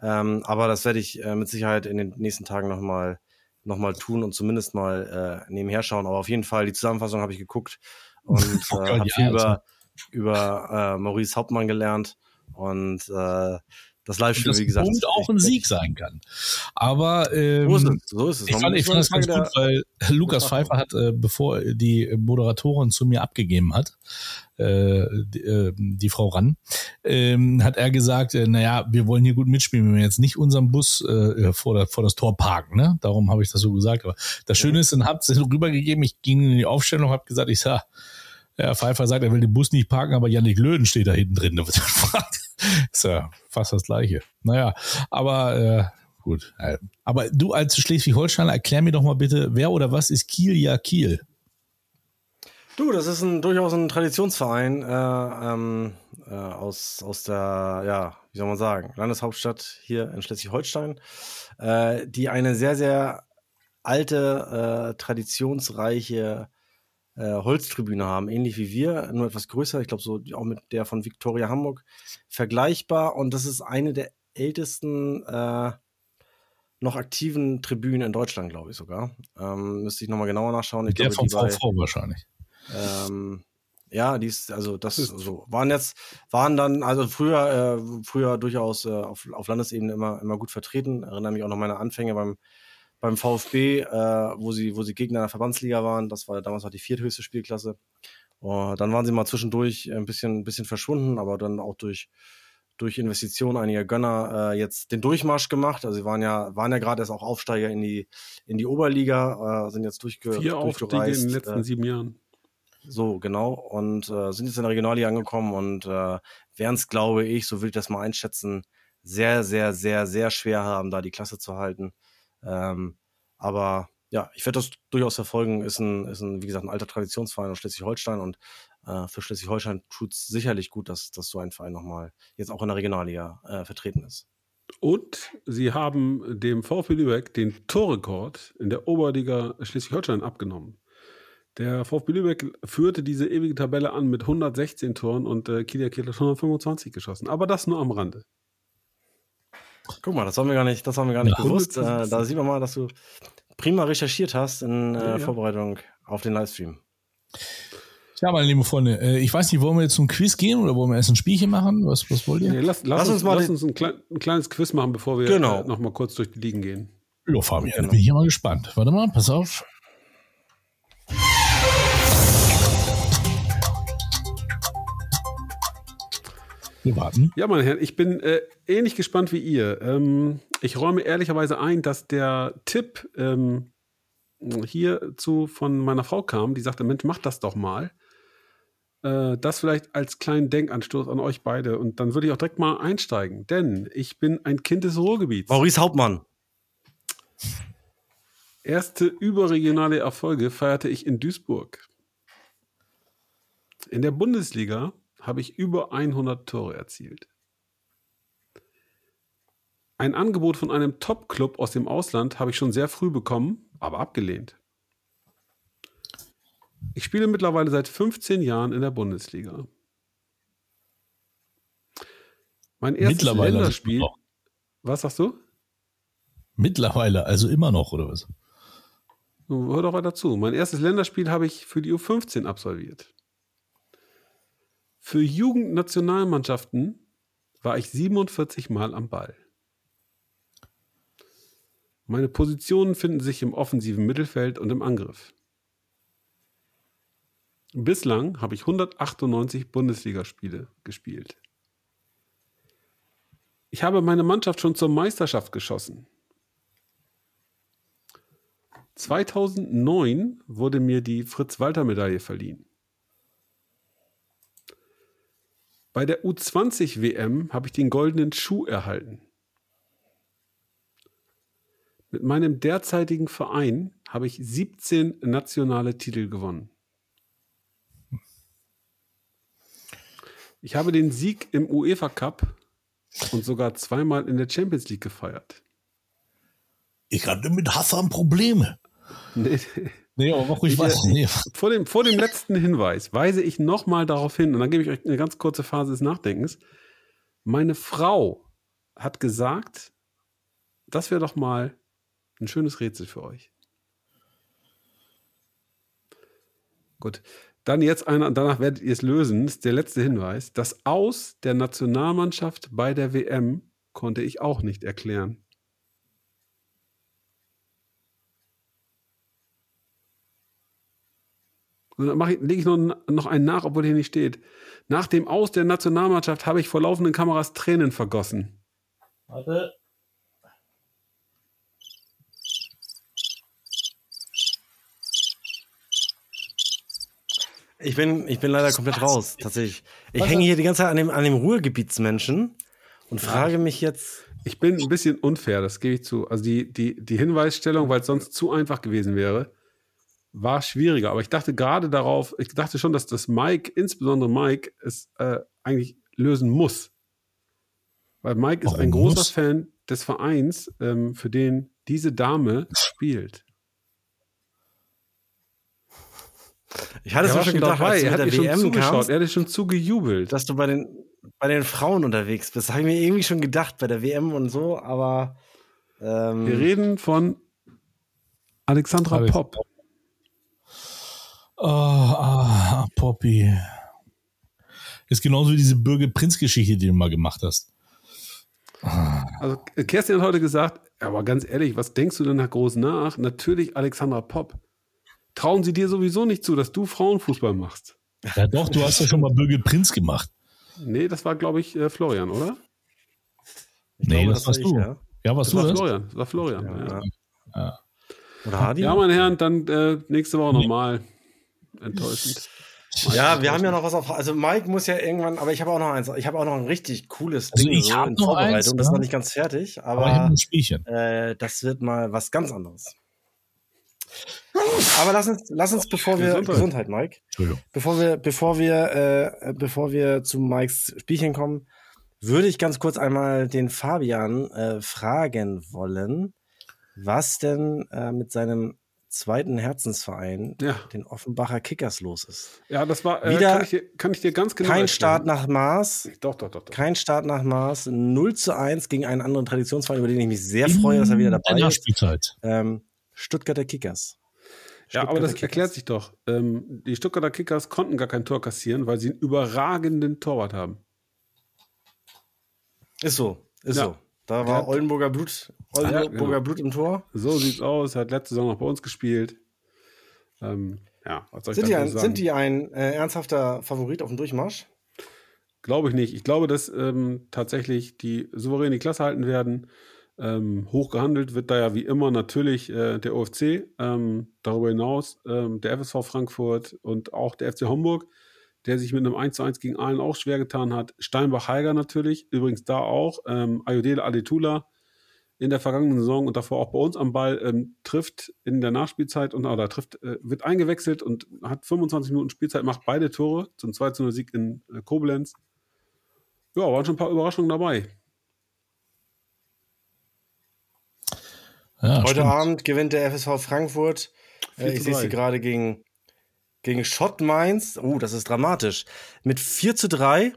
Ähm, aber das werde ich äh, mit Sicherheit in den nächsten Tagen nochmal noch mal tun und zumindest mal äh, nebenher schauen. Aber auf jeden Fall, die Zusammenfassung habe ich geguckt und Oh äh, habe viel also. über, über äh, Maurice Hauptmann gelernt. Und äh, das Live-Spiel, wie gesagt. und auch ein Sieg sein kann. Aber ähm, So ist es. So ist es. Ich fand, ich fand eine ganz gut, weil Lukas Pfeiffer hat, äh, bevor die Moderatorin zu mir abgegeben hat, äh, die, äh, die Frau Ran, ähm, hat er gesagt, äh, naja, wir wollen hier gut mitspielen, wenn wir jetzt nicht unseren Bus äh, vor, der, vor das Tor parken. Ne? Darum habe ich das so gesagt. Aber das Schöne ist, dann habt es rübergegeben, ich ging in die Aufstellung, habe gesagt, ich sag, ja, Pfeiffer sagt, er will den Bus nicht parken, aber Yannick Löden steht da hinten drin. Ist ja fast das Gleiche. Naja, aber äh, gut. Äh, Aber du als Schleswig-Holsteiner, erklär mir doch mal bitte, wer oder was ist Kiel ja Kiel? Du, das ist ein, durchaus ein Traditionsverein äh, ähm, äh, aus, aus der, ja, wie soll man sagen, Landeshauptstadt hier in Schleswig-Holstein, äh, die eine sehr, sehr alte, äh, traditionsreiche äh, Holztribüne haben, ähnlich wie wir, nur etwas größer, ich glaube so auch mit der von Victoria Hamburg vergleichbar und das ist eine der ältesten äh, noch aktiven Tribünen in Deutschland, glaube ich sogar. Ähm, müsste ich nochmal genauer nachschauen. Ich Der glaube, vom VV wahrscheinlich. ähm, ja, die ist, also das so waren jetzt, waren dann, also früher, äh, früher durchaus äh, auf, auf Landesebene immer, immer gut vertreten. Erinnere mich auch noch meine Anfänge beim, beim VfB, äh, wo sie, wo sie Gegner der Verbandsliga waren. Das war damals auch die vierthöchste Spielklasse. Und dann waren sie mal zwischendurch ein bisschen, ein bisschen verschwunden, aber dann auch durch, durch Investitionen einiger Gönner äh, jetzt den Durchmarsch gemacht. Also sie waren ja, waren ja gerade erst auch Aufsteiger in die, in die Oberliga, äh, sind jetzt durchge Vier Aufstiege in den letzten äh, sieben Jahren. So, genau. Und äh, sind jetzt in der Regionalliga angekommen und äh, werden es, glaube ich, so will ich das mal einschätzen, sehr, sehr, sehr, sehr schwer haben, da die Klasse zu halten. Ähm, aber ja, ich werde das durchaus verfolgen. Ist ein, ist ein, wie gesagt, ein alter Traditionsverein aus Schleswig-Holstein und äh, für Schleswig-Holstein tut es sicherlich gut, dass, dass so ein Verein nochmal jetzt auch in der Regionalliga äh, vertreten ist. Und sie haben dem VfB Lübeck den Torrekord in der Oberliga Schleswig-Holstein abgenommen. Der VfB Lübeck führte diese ewige Tabelle an mit 116 Toren und äh, Kilia hat 125 geschossen. Aber das nur am Rande. Guck mal, das haben wir gar nicht, das haben wir gar nicht Ja, gewusst. Äh, 125. da sieht man mal, dass du prima recherchiert hast in äh, Ja, ja. Vorbereitung auf den Livestream. Ja, meine lieben Freunde, äh, ich weiß nicht, wollen wir jetzt zum Quiz gehen oder wollen wir erst ein Spielchen machen? Was, was wollt ihr? Nee, lass, lass, Lass uns, uns mal lass uns ein, klein, ein kleines Quiz machen, bevor wir Genau. äh, noch mal kurz durch die Ligen gehen. Ja, Fabian, Genau. da bin ich ja mal gespannt. Warte mal, pass auf. Wir warten. Ja, meine Herren, ich bin äh, ähnlich gespannt wie ihr. Ähm, ich räume ehrlicherweise ein, dass der Tipp ähm, hierzu von meiner Frau kam, die sagte, Mensch, mach das doch mal. Äh, das vielleicht als kleinen Denkanstoß an euch beide. Und dann würde ich auch direkt mal einsteigen, denn ich bin ein Kind des Ruhrgebiets. Maurice Hauptmann. Erste überregionale Erfolge feierte ich in Duisburg. In der Bundesliga habe ich über 100 Tore erzielt. Ein Angebot von einem Top-Club aus dem Ausland habe ich schon sehr früh bekommen, aber abgelehnt. Ich spiele mittlerweile seit 15 Jahren in der Bundesliga. Mein erstes Mittlerweile. Länderspiel. Was sagst du? Mittlerweile, also immer noch, oder was? Hör doch weiter zu. Mein erstes Länderspiel habe ich für die U15 absolviert. Für Jugendnationalmannschaften war ich 47 Mal am Ball. Meine Positionen finden sich im offensiven Mittelfeld und im Angriff. Bislang habe ich 198 Bundesligaspiele gespielt. Ich habe meine Mannschaft schon zur Meisterschaft geschossen. 2009 wurde mir die Fritz-Walter-Medaille verliehen. Bei der U20 WM habe ich den goldenen Schuh erhalten. Mit meinem derzeitigen Verein habe ich 17 nationale Titel gewonnen. Ich habe den Sieg im UEFA Cup und sogar zweimal in der Champions League gefeiert. Ich hatte mit Hassan Probleme. Nee, Nee, aber mach ruhig äh, Nee. vor, dem, vor dem letzten Hinweis weise ich nochmal darauf hin, und dann gebe ich euch eine ganz kurze Phase des Nachdenkens. Meine Frau hat gesagt, das wäre doch mal ein schönes Rätsel für euch. Gut. Dann jetzt einer, danach werdet ihr es lösen. Das ist der letzte Hinweis. Das Aus der Nationalmannschaft bei der WM konnte ich auch nicht erklären. Und dann mache ich, lege ich noch, noch einen nach, obwohl hier nicht steht. Nach dem Aus der Nationalmannschaft habe ich vor laufenden Kameras Tränen vergossen. Warte. Ich bin, ich bin leider komplett raus, tatsächlich. Ich Was? hänge hier die ganze Zeit an dem, an dem Ruhrgebietsmenschen und frage mich jetzt, Ich bin ein bisschen unfair, das gebe ich zu. Also die, die, die Hinweisstellung, weil es sonst zu einfach gewesen wäre, war schwieriger. Aber ich dachte gerade darauf, ich dachte schon, dass das Mike, insbesondere Mike, es äh, eigentlich lösen muss. Weil Mike ist Warum ein großer muss? Fan des Vereins, ähm, für den diese Dame spielt. ich hatte es mir war schon gedacht, als du er mit hat der schon WM kamst, er hat schon zugejubelt. dass du bei den, bei den Frauen unterwegs bist. Habe ich mir irgendwie schon gedacht, bei der WM und so, aber ähm, Wir reden von Alexandra Alex- Popp. Oh, ah, Poppy. Ist genauso wie diese Bürger-Prinz-Geschichte, die du mal gemacht hast. Also äh, Kerstin hat heute gesagt, aber ganz ehrlich, was denkst du denn da groß nach? Natürlich Alexandra Popp. Trauen sie dir sowieso nicht zu, dass du Frauenfußball machst. Ja, doch, du hast ja schon mal Bürger-Prinz gemacht. Nee, das war, glaube ich, äh, Florian, oder? ich nee, glaube, das, warst war ich, du. ja. Ja, warst Das du war das? Florian. Das war Florian. Ja, Ja. Ja meine Herren, dann äh, nächste Woche nochmal. Enttäuschend. Ja, wir haben ja noch was auf. Also Mike muss ja irgendwann, aber ich habe auch noch eins. Ich habe auch noch ein richtig cooles Also Ding ich so in noch Vorbereitung. eins, das ist noch nicht ganz fertig, Aber aber ein Spielchen. äh, das wird mal was ganz anderes. Aber lass uns, lass uns, bevor wir Gesundheit. Gesundheit, Mike, Entschuldigung. bevor wir, bevor wir, äh, bevor wir zu Mikes Spielchen kommen, würde ich ganz kurz einmal den Fabian äh, fragen wollen, was denn äh, mit seinem zweiten Herzensverein, Ja. den Offenbacher Kickers, los ist. Ja, das war, äh, Wieder kann, ich dir, kann ich dir ganz genau Kein erklären. Start nach Maß, Doch, doch, doch. doch. kein Start nach Maß, 0 zu 1 gegen einen anderen Traditionsverein, über den ich mich sehr freue, dass er wieder dabei ist. Spielzeit. Ähm, Stuttgarter Kickers. Ja, aber das Stuttgarter erklärt Kickers. sich doch. Ähm, die Stuttgarter Kickers konnten gar kein Tor kassieren, weil sie einen überragenden Torwart haben. Ist so, ist Ja. so. Da war hat- Oldenburger Blut, Oldenburger genau. Blut im Tor. So sieht's aus. Er hat letzte Saison noch bei uns gespielt. Ähm, ja, Sind die, ein, sind die ein äh, ernsthafter Favorit auf dem Durchmarsch? Glaube ich nicht. Ich glaube, dass ähm, tatsächlich die souverän die Klasse halten werden. Ähm, hoch gehandelt wird da ja wie immer natürlich äh, der OFC. Ähm, darüber hinaus ähm, der FSV Frankfurt und auch der FC Homburg, der sich mit einem 1 zu 1 gegen Aalen auch schwer getan hat. Steinbach-Heiger natürlich, übrigens da auch. Ähm, Ayodele Adetula in der vergangenen Saison und davor auch bei uns am Ball ähm, trifft in der Nachspielzeit und oder trifft, äh, wird eingewechselt und hat 25 Minuten Spielzeit, macht beide Tore zum 2 zu 0 Sieg in äh, Koblenz. Ja, waren schon ein paar Überraschungen dabei. Ja, Heute stimmt. Abend gewinnt der FSV Frankfurt. 4 Äh, ich sehe 3. sie gerade gegen, gegen Schott Mainz. Oh, das ist dramatisch. Mit 4 zu 3.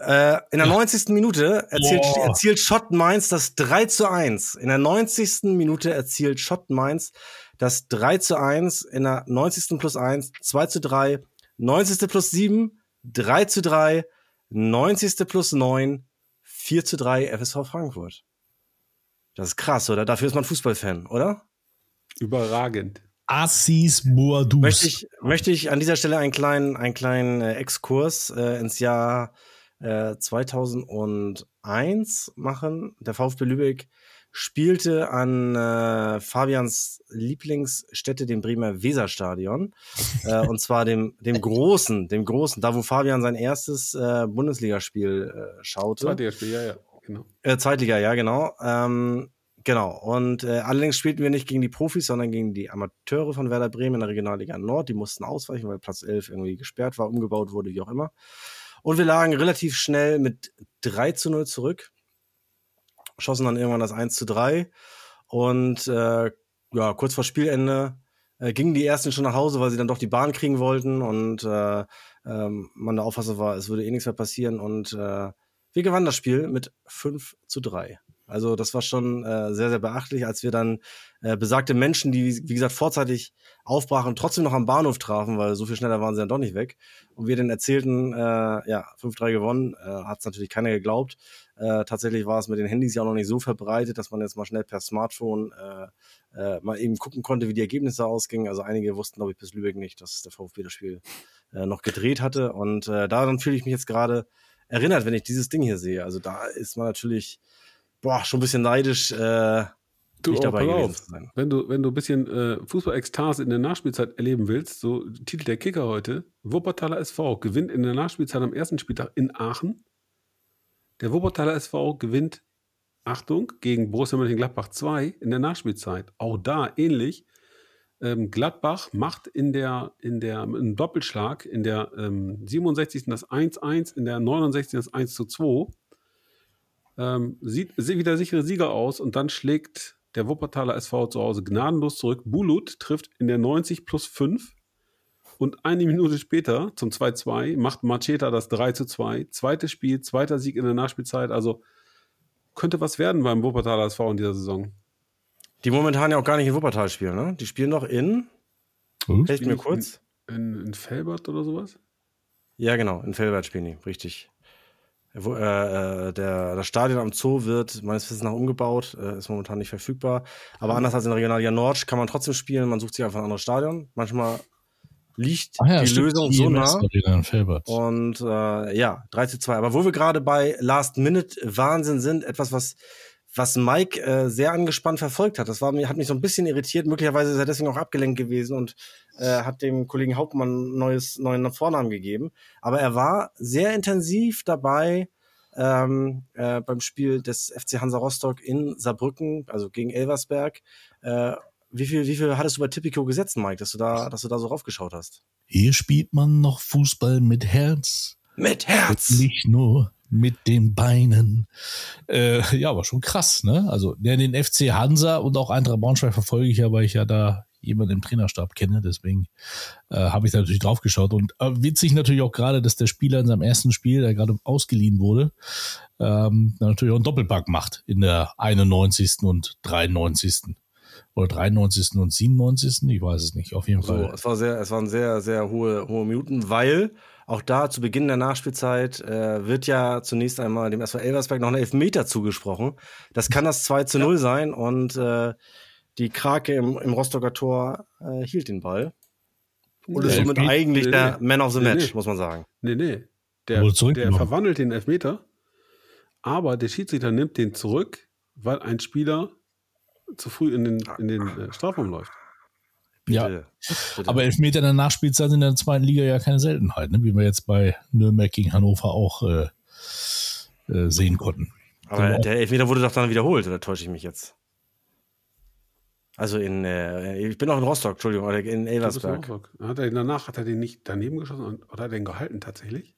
Äh, in der 90. Minute erzielt, Boah. erzielt Schott Mainz das 3 zu 1. In der 90. Minute erzielt Schott Mainz das 3 zu 1. In der 90. plus 1, 2 zu 3. 90. plus 7, 3 zu 3. 90. plus 9, 4 zu 3 FSV Frankfurt. Das ist krass, oder? Dafür ist man Fußballfan, oder? Überragend. Assis Boadus. Möchte ich, möchte ich an dieser Stelle einen kleinen, einen kleinen äh, Exkurs äh, ins Jahr äh, 2001 machen. Der VfB Lübeck spielte an äh, Fabians Lieblingsstätte, dem Bremer Weserstadion. äh, und zwar dem, dem großen, dem großen, da wo Fabian sein erstes äh, Bundesligaspiel äh, schaute. Zweitligaspiel, ja, ja, genau. Äh, Zweitliga, ja, genau. Ähm, genau. Und äh, allerdings spielten wir nicht gegen die Profis, sondern gegen die Amateure von Werder Bremen in der Regionalliga Nord. Die mussten ausweichen, weil Platz 11 irgendwie gesperrt war, umgebaut wurde, wie auch immer. Und wir lagen relativ schnell mit 3 zu 0 zurück, schossen dann irgendwann das 1 zu 3. Und äh, ja, kurz vor Spielende äh, gingen die ersten schon nach Hause, weil sie dann doch die Bahn kriegen wollten und äh, ähm, man der Auffassung war, es würde eh nichts mehr passieren. Und äh, wir gewannen das Spiel mit 5 zu 3. Also das war schon äh, sehr, sehr beachtlich, als wir dann äh, besagte Menschen, die, wie gesagt, vorzeitig aufbrachen, trotzdem noch am Bahnhof trafen, weil so viel schneller waren sie dann doch nicht weg. Und wir den erzählten, äh, ja, 5-3 gewonnen, äh, hat es natürlich keiner geglaubt. Äh, tatsächlich war es mit den Handys ja auch noch nicht so verbreitet, dass man jetzt mal schnell per Smartphone äh, äh, mal eben gucken konnte, wie die Ergebnisse ausgingen. Also einige wussten, glaube ich, bis Lübeck nicht, dass der VfB das Spiel äh, noch gedreht hatte. Und äh, daran fühle ich mich jetzt gerade erinnert, wenn ich dieses Ding hier sehe. Also da ist man natürlich boah, schon ein bisschen neidisch, äh, Du, nicht dabei gewesen auf, zu sein. wenn du, wenn du ein bisschen äh, Fußball-Ekstase in der Nachspielzeit erleben willst, so Titel der Kicker heute, Wuppertaler SV gewinnt in der Nachspielzeit am ersten Spieltag in Aachen. Der Wuppertaler SV gewinnt, Achtung, gegen Borussia Mönchengladbach 2 in der Nachspielzeit. Auch da ähnlich. Ähm, Gladbach macht in der, in der, im Doppelschlag in der ähm, 67. das 1-1, in der 69. das 1 zu 2. Ähm, sieht, sieht wieder sichere Sieger aus und dann schlägt der Wuppertaler SV zu Hause gnadenlos zurück. Bulut trifft in der 90 plus 5 und eine Minute später zum 2-2 macht Macheta das 3 zu 2. Zweites Spiel, zweiter Sieg in der Nachspielzeit. Also könnte was werden beim Wuppertaler SV in dieser Saison. Die momentan ja auch gar nicht in Wuppertal spielen, ne? Die spielen noch in, Hm? helft mir kurz. In, in Felbert oder sowas? Ja, genau, in Felbert spielen die, richtig. Wo, äh, äh, der, das Stadion am Zoo wird meines Wissens nach umgebaut, äh, ist momentan nicht verfügbar. Aber anders als in der Regionalliga Nord kann man trotzdem spielen, man sucht sich einfach ein anderes Stadion. Manchmal liegt ja, die stimmt, Lösung die so nah. Und äh, ja, 3 zu 2. Aber wo wir gerade bei Last-Minute-Wahnsinn sind, etwas, was was Mike äh, sehr angespannt verfolgt hat. Das war hat mich so ein bisschen irritiert. Möglicherweise ist er deswegen auch abgelenkt gewesen und äh, hat dem Kollegen Hauptmann neues, neuen Vornamen gegeben. Aber er war sehr intensiv dabei ähm, äh, beim Spiel des FC Hansa Rostock in Saarbrücken, also gegen Elversberg. Äh, wie viel, wie viel hattest du bei Tipico gesetzt, Mike, dass du da, dass du da so raufgeschaut hast? Hier spielt man noch Fußball mit Herz. Mit Herz! Nicht nur mit den Beinen. Äh, ja, aber schon krass, ne? Also ja, den FC Hansa und auch Eintracht Braunschweig verfolge ich ja, weil ich ja da jemanden im Trainerstab kenne, deswegen äh, habe ich da natürlich drauf geschaut. Und äh, witzig natürlich auch gerade, dass der Spieler in seinem ersten Spiel, der gerade ausgeliehen wurde, ähm, natürlich auch einen Doppelpack macht in der 91. und 93. Oder 93. und 97. Ich weiß es nicht, auf jeden So, Fall. es war sehr, es waren sehr, sehr hohe, hohe Minuten, weil auch da zu Beginn der Nachspielzeit äh, wird ja zunächst einmal dem SV Elversberg noch ein Elfmeter zugesprochen. Das kann das 2 zu 0 sein und äh, die Krake im, im Rostocker Tor äh, hielt den Ball. Und ist somit eigentlich nee, der nee. Man of the Nee, Match, nee. muss man sagen. Nee, nee. Der, der verwandelt den Elfmeter, aber der Schiedsrichter nimmt den zurück, weil ein Spieler zu früh in den, in den äh, Strafraum läuft. Ja, Bitte. Bitte. aber Elfmeter in der Nachspielzeit sind in der zweiten Liga ja keine Seltenheit, ne? wie wir jetzt bei Nürnberg gegen Hannover auch äh, äh, sehen konnten. Aber der Elfmeter wurde doch dann wiederholt, oder täusche ich mich jetzt? Also in, äh, ich bin auch in Rostock, Entschuldigung, oder in Elversberg. Hat er, danach hat er den nicht daneben geschossen und, oder hat er den gehalten tatsächlich?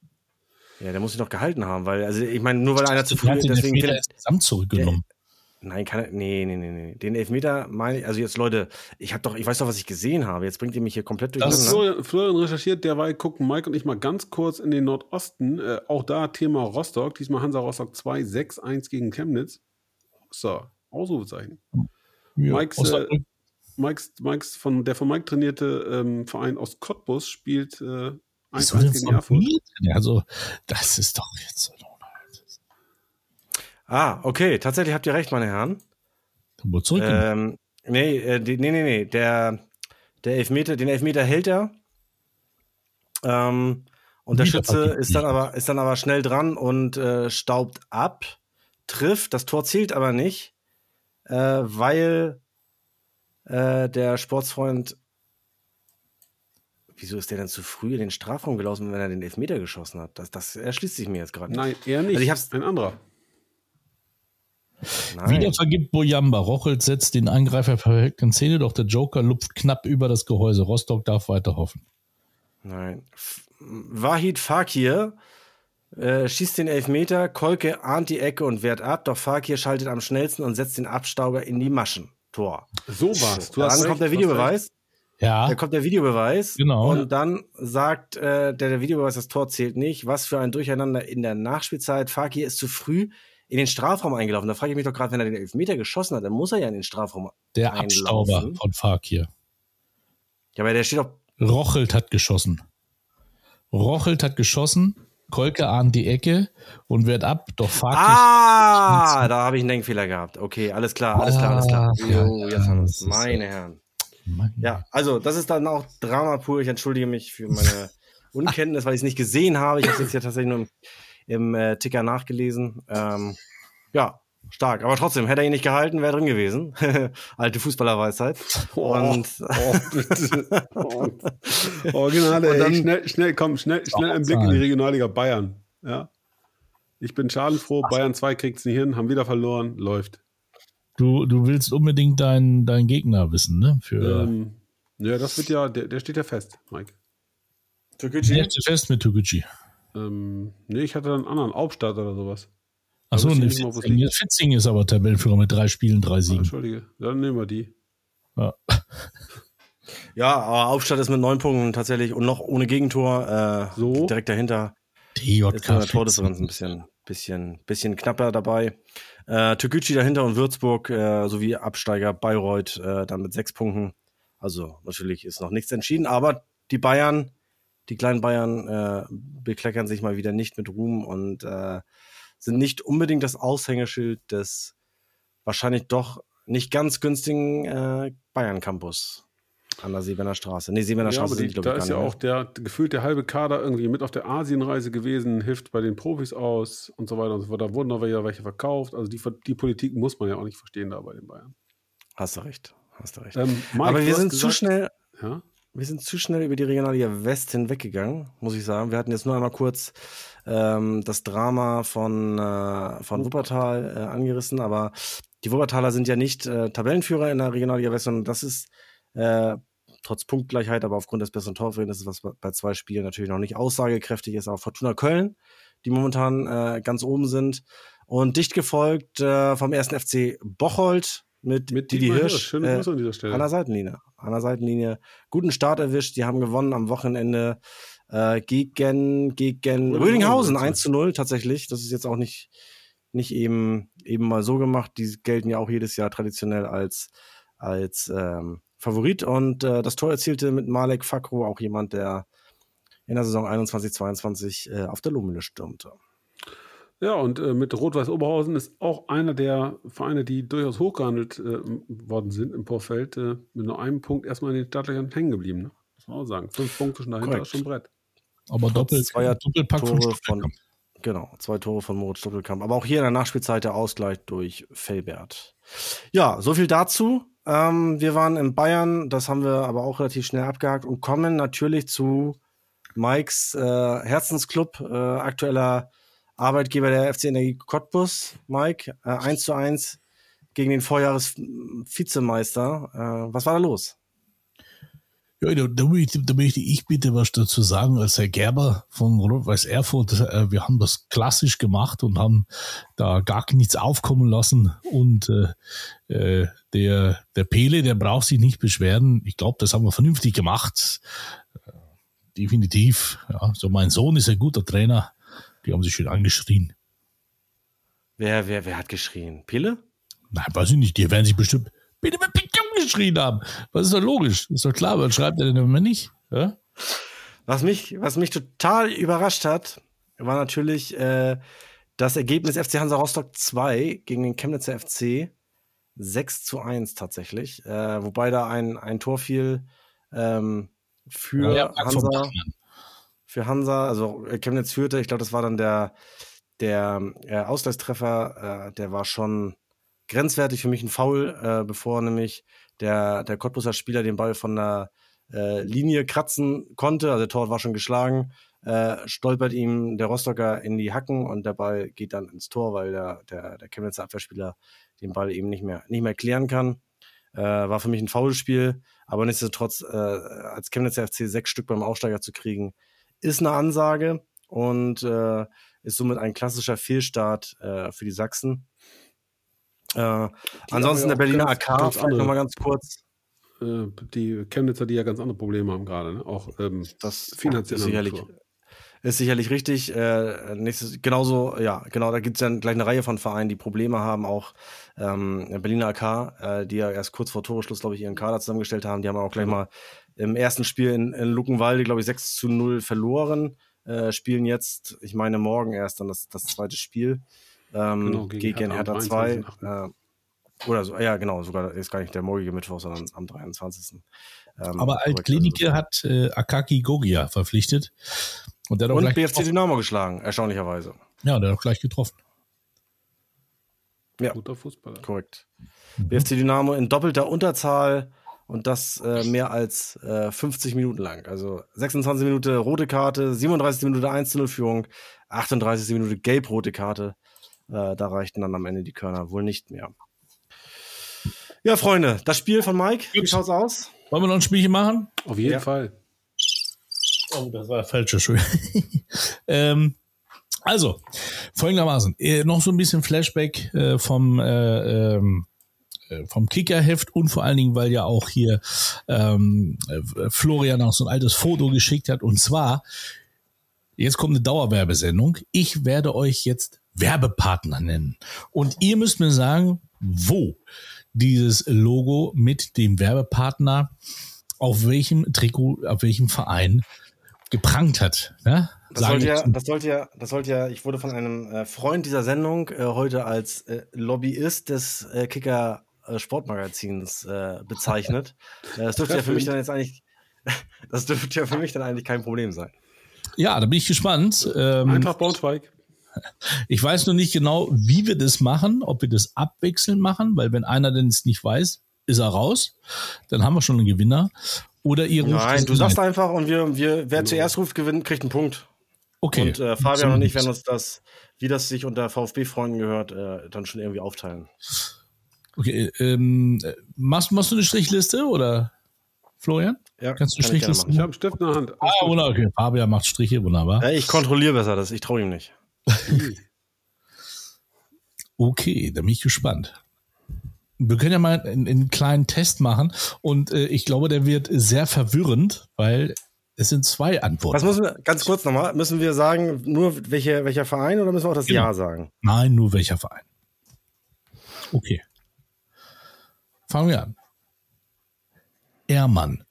Ja, der muss sich doch gehalten haben, weil, also ich meine, nur weil einer zu früh, Der deswegen Elfmeter finde insgesamt zurückgenommen. Nein, kann nee, nee, nee, nee. Den Elfmeter meine ich, also jetzt Leute, ich habe doch, ich weiß doch, was ich gesehen habe. Jetzt bringt ihr mich hier komplett Das ist. Florian, Florian recherchiert, derweil gucken Mike und ich mal ganz kurz in den Nordosten. Äh, auch da Thema Rostock, diesmal Hansa Rostock 2, 6-1 gegen Chemnitz. So, Ausrufezeichen. Ja, Mikes, äh, Mikes, Mikes von, der von Mike trainierte ähm, Verein aus Cottbus spielt äh, Wieso 1-1 denn gegen Erfurt. Also, das ist doch jetzt. Ah, okay, tatsächlich habt ihr recht, meine Herren. Wurde zurückgenommen. Ähm, nee, äh, die, nee, nee, nee. Der, der Elfmeter, den Elfmeter hält er. Ähm, und der Schütze ist dann aber, ist dann aber schnell dran und äh, staubt ab, trifft. Das Tor zählt aber nicht, äh, weil äh, der Sportsfreund. Wieso ist der denn zu früh in den Strafraum gelaufen, wenn er den Elfmeter geschossen hat? Das, das erschließt sich mir jetzt gerade. nicht. Nein, er nicht. Also ich hab's- ein anderer. Nein. Wieder vergibt Bojamba. Rochelt setzt den Angreifer perfekt in Szene, doch der Joker lupft knapp über das Gehäuse. Rostock darf weiter hoffen. Nein. Wahid Fakir äh, schießt den Elfmeter, Kolke ahnt die Ecke und wehrt ab, doch Fakir schaltet am schnellsten und setzt den Abstauber in die Maschen. Tor. So war's. Du hast dann recht, kommt der Videobeweis. Ja, Dann kommt der Videobeweis. Genau. Und dann sagt äh, der, der Videobeweis, das Tor zählt nicht. Was für ein Durcheinander in der Nachspielzeit. Fakir ist zu früh in den Strafraum eingelaufen. Da frage ich mich doch gerade, wenn er den Elfmeter geschossen hat, dann muss er ja in den Strafraum. der einlaufen. Abstauber von Fakir. Ja, aber der steht doch. Rochelt hat geschossen. Rochelt hat geschossen. Kolke ahnt die Ecke und wehrt ab, doch Fakir. Ah, da habe ich einen Denkfehler gehabt. Okay, alles klar, alles klar, alles klar. Ah, ja, Jo, jetzt haben wir es. Meine Herren. Mann. Ja, also das ist dann auch Drama pur. Ich entschuldige mich für meine Unkenntnis, weil ich es nicht gesehen habe. Ich habe es jetzt ja tatsächlich nur im, im äh, Ticker nachgelesen. Ähm, ja, stark. Aber trotzdem, hätte er ihn nicht gehalten, wäre drin gewesen. Alte Fußballerweisheit. Und Oh, bitte. Oh, Original, Und ey. dann- schnell, schnell, komm, schnell, schnell ein Blick in die Regionalliga Bayern. Ja. Ich bin schadenfroh, Bayern 2 kriegt's nicht hin, haben wieder verloren, läuft. Du, du willst unbedingt deinen deinen Gegner wissen, ne? Für Ähm, ja, das wird ja, der, der steht ja fest, Mike. Türkgücü. der steht fest mit Toguchi. Ähm, nee, ich hatte einen anderen, Aufstadt oder sowas. Achso, ne, Fitzing, ist aber Tabellenführer mit drei Spielen, drei Ah, Siegen. Entschuldige, dann nehmen wir die. Ja. Ja, aber Aufstadt ist mit neun Punkten tatsächlich und noch ohne Gegentor. Äh, So. Direkt dahinter. Ist in der Tordifferenz ein bisschen, bisschen, bisschen knapper dabei. Äh, Türkgücü dahinter und Würzburg äh, sowie Absteiger Bayreuth äh, dann mit sechs Punkten. Also natürlich ist noch nichts entschieden, aber die Bayern, die kleinen Bayern äh, bekleckern sich mal wieder nicht mit Ruhm und äh, sind nicht unbedingt das Aushängeschild des wahrscheinlich doch nicht ganz günstigen äh, Bayern Campus. An der Seeberner Straße. Nee, Seeberner Ja, Straße aber sind die, die, glaube da ist ja auch der gefühlt der halbe Kader irgendwie mit auf der Asienreise gewesen, hilft bei den Profis aus und so weiter und so fort. Da wurden noch wieder welche verkauft. Also die, die Politik muss man ja auch nicht verstehen da bei den Bayern. Hast du recht. Hast du recht. Ähm, Mike, aber wir sind zu gesagt- schnell, Ja? Wir sind zu schnell über die Regionalliga West hinweggegangen, muss ich sagen. Wir hatten jetzt nur einmal kurz ähm, das Drama von, äh, von Wuppertal äh, angerissen, aber die Wuppertaler sind ja nicht äh, Tabellenführer in der Regionalliga West, sondern das ist äh, trotz Punktgleichheit, aber aufgrund des besseren Torverhältnisses, was bei- zwei Spielen natürlich noch nicht aussagekräftig ist, auch Fortuna Köln, die momentan äh, ganz oben sind. Und dicht gefolgt äh, vom ersten FC Bocholt mit, Mit Didi Dietmar Hirsch. Schöne äh, Grüße an dieser Stelle. an der Seitenlinie. An der Seitenlinie. Guten Start erwischt. Die haben gewonnen am Wochenende äh, gegen, gegen Rödinghausen, Rödinghausen meinst du? 1 zu 0 tatsächlich. Das ist jetzt auch nicht, nicht eben, eben mal so gemacht. Die gelten ja auch jedes Jahr traditionell als, als ähm, Favorit. Und äh, das Tor erzielte mit Malek Fakro auch jemand, der in der Saison 21, 22 äh, auf der Lohmühle stürmte. Ja, und äh, mit Rot-Weiß Oberhausen ist auch einer der Vereine, die durchaus hochgehandelt äh, worden sind im Vorfeld, äh, mit nur einem Punkt erstmal in den Startlöchern hängen geblieben. Ne? Muss man auch sagen. Fünf Punkte schon dahinter Korrekt. ist schon Brett. Aber doppelt, zweier Doppelpack von Tore von, Stuttgart. genau, zwei Tore von Moritz Doppelkamp. Aber auch hier in der Nachspielzeit der Ausgleich durch Felbert. Ja, so viel dazu. Ähm, wir waren in Bayern, das haben wir aber auch relativ schnell abgehakt und kommen natürlich zu Mikes äh, Herzensclub, äh, aktueller Arbeitgeber der FC Energie Cottbus. Mike, äh, 1 zu 1 gegen den Vorjahres-Vizemeister. Äh, was war da los? Ja, da, da, möchte, da möchte ich bitte was dazu sagen als Herr Gerber von Rot-Weiß Erfurt. Äh, wir haben das klassisch gemacht und haben da gar nichts aufkommen lassen. Und äh, äh, der, der Pele, der braucht sich nicht beschweren. Ich glaube, das haben wir vernünftig gemacht. Äh, definitiv. Ja, so mein Sohn ist ein guter Trainer. Die haben sich schön angeschrien. Wer, wer, wer hat geschrien? Pille? Nein, weiß ich nicht. Die werden sich bestimmt bitte mit Pichon geschrien haben. Was ist doch logisch? Ist doch klar, was schreibt er denn immer nicht? Ja? Was mich, was mich total überrascht hat, war natürlich äh, das Ergebnis FC Hansa Rostock 2 gegen den Chemnitzer FC 6 zu 1 tatsächlich. Äh, wobei da ein, ein Tor fiel ähm, für Ja, Hansa. Für Hansa, also äh, Chemnitz führte, ich glaube, das war dann der, der äh, Ausgleichstreffer, äh, der war schon grenzwertig für mich ein Foul, äh, bevor nämlich der, der Cottbuser Spieler den Ball von der äh, Linie kratzen konnte, also der Tor war schon geschlagen, äh, stolpert ihm der Rostocker in die Hacken und der Ball geht dann ins Tor, weil der, der, der Chemnitzer Abwehrspieler den Ball eben nicht mehr, nicht mehr klären kann. Äh, war für mich ein Foulspiel, aber nichtsdestotrotz äh, als Chemnitzer FC sechs Stück beim Aufsteiger zu kriegen, ist eine Ansage und äh, ist somit ein klassischer Fehlstart äh, für die Sachsen. Äh, ansonsten ja der Berliner ganz- AK, ganz vielleicht nochmal ganz kurz. Äh, die Chemnitzer, die ja ganz andere Probleme haben gerade. Ne? Auch ähm, Das finanziell. ist sicherlich, ist sicherlich richtig. Äh, nächstes, genauso, ja, genau, da gibt es ja gleich eine Reihe von Vereinen, die Probleme haben. Auch ähm, der Berliner AK, äh, die ja erst kurz vor Toreschluss, glaube ich, ihren Kader zusammengestellt haben. Die haben auch gleich mal im ersten Spiel in, in Luckenwalde, glaube ich, 6 zu 0 verloren. Äh, spielen jetzt, ich meine, morgen erst dann das, das zweite Spiel ähm, Genau, gegen gegen, Hertha am Hertha 2. 23.8.. Äh, oder so, ja, genau, sogar ist gar nicht der morgige Mittwoch, sondern am 23. Ähm, Aber Altklinike hat äh, Akaki Gogia verpflichtet. Und der hat auch Und gleich BFC getroffen. Dynamo geschlagen, erstaunlicherweise. Ja, der hat auch gleich getroffen. Ja. Guter Fußballer. Korrekt. BFC Dynamo in doppelter Unterzahl und das äh, mehr als äh, 50 Minuten lang. Also 26 Minuten rote Karte, 37 Minuten 1 zu 0 Führung, 38 Minuten gelb-rote Karte. Äh, da reichten dann am Ende die Körner wohl nicht mehr. Ja, Freunde, das Spiel von Mike, wie schaut's aus? Wollen wir noch ein Spielchen machen? Auf jeden Ja. Fall. Oh, das war falscher Schuh. ähm, also, folgendermaßen, äh, noch so ein bisschen Flashback äh, vom, äh, ähm, äh, vom Kickerheft und vor allen Dingen, weil ja auch hier ähm, äh, Florian auch so ein altes Foto geschickt hat. Und zwar, jetzt kommt eine Dauerwerbesendung. Ich werde euch jetzt Werbepartner nennen. Und ihr müsst mir sagen, wo dieses Logo mit dem Werbepartner auf welchem Trikot, auf welchem Verein geprangt hat. Ja? Das sollte, ja, das sollte ja, das sollte ja, ich wurde von einem äh, Freund dieser Sendung äh, heute als äh, Lobbyist des äh, Kicker äh, Sportmagazins äh, bezeichnet. Äh, das dürfte ja für mich dann jetzt eigentlich, das dürfte ja für mich dann eigentlich kein Problem sein. Ja, da bin ich gespannt. Ähm, Eintracht Braunschweig. ich weiß noch nicht genau, wie wir das machen, ob wir das abwechselnd machen, weil wenn einer denn es nicht weiß, ist er raus. Dann haben wir schon einen Gewinner. Oder ihr ruft Nein, du sagst einfach und wir, wir, wer zuerst ruft, gewinnt, kriegt einen Punkt. Okay. Und äh, Fabian und ich werden uns das, wie das sich unter VfB-Freunden gehört, äh, dann schon irgendwie aufteilen. Okay, ähm, äh, machst, machst du eine Strichliste oder Florian? Ja, Kannst du kann ich gerne Strichlisten Ich machen. habe einen Stift in der Hand. Ah, wunderbar. Okay. Fabian macht Striche, wunderbar. Ja, ich kontrolliere besser das, ich traue ihm nicht. Okay, da bin ich gespannt. Wir können ja mal einen, einen kleinen Test machen und äh, ich glaube, der wird sehr verwirrend, weil es sind zwei Antworten. Was müssen wir, ganz kurz nochmal, müssen wir sagen, nur welche, welcher Verein oder müssen wir auch das Genau. Ja sagen? Nein, nur welcher Verein. Okay. Fangen wir an. Ehrmann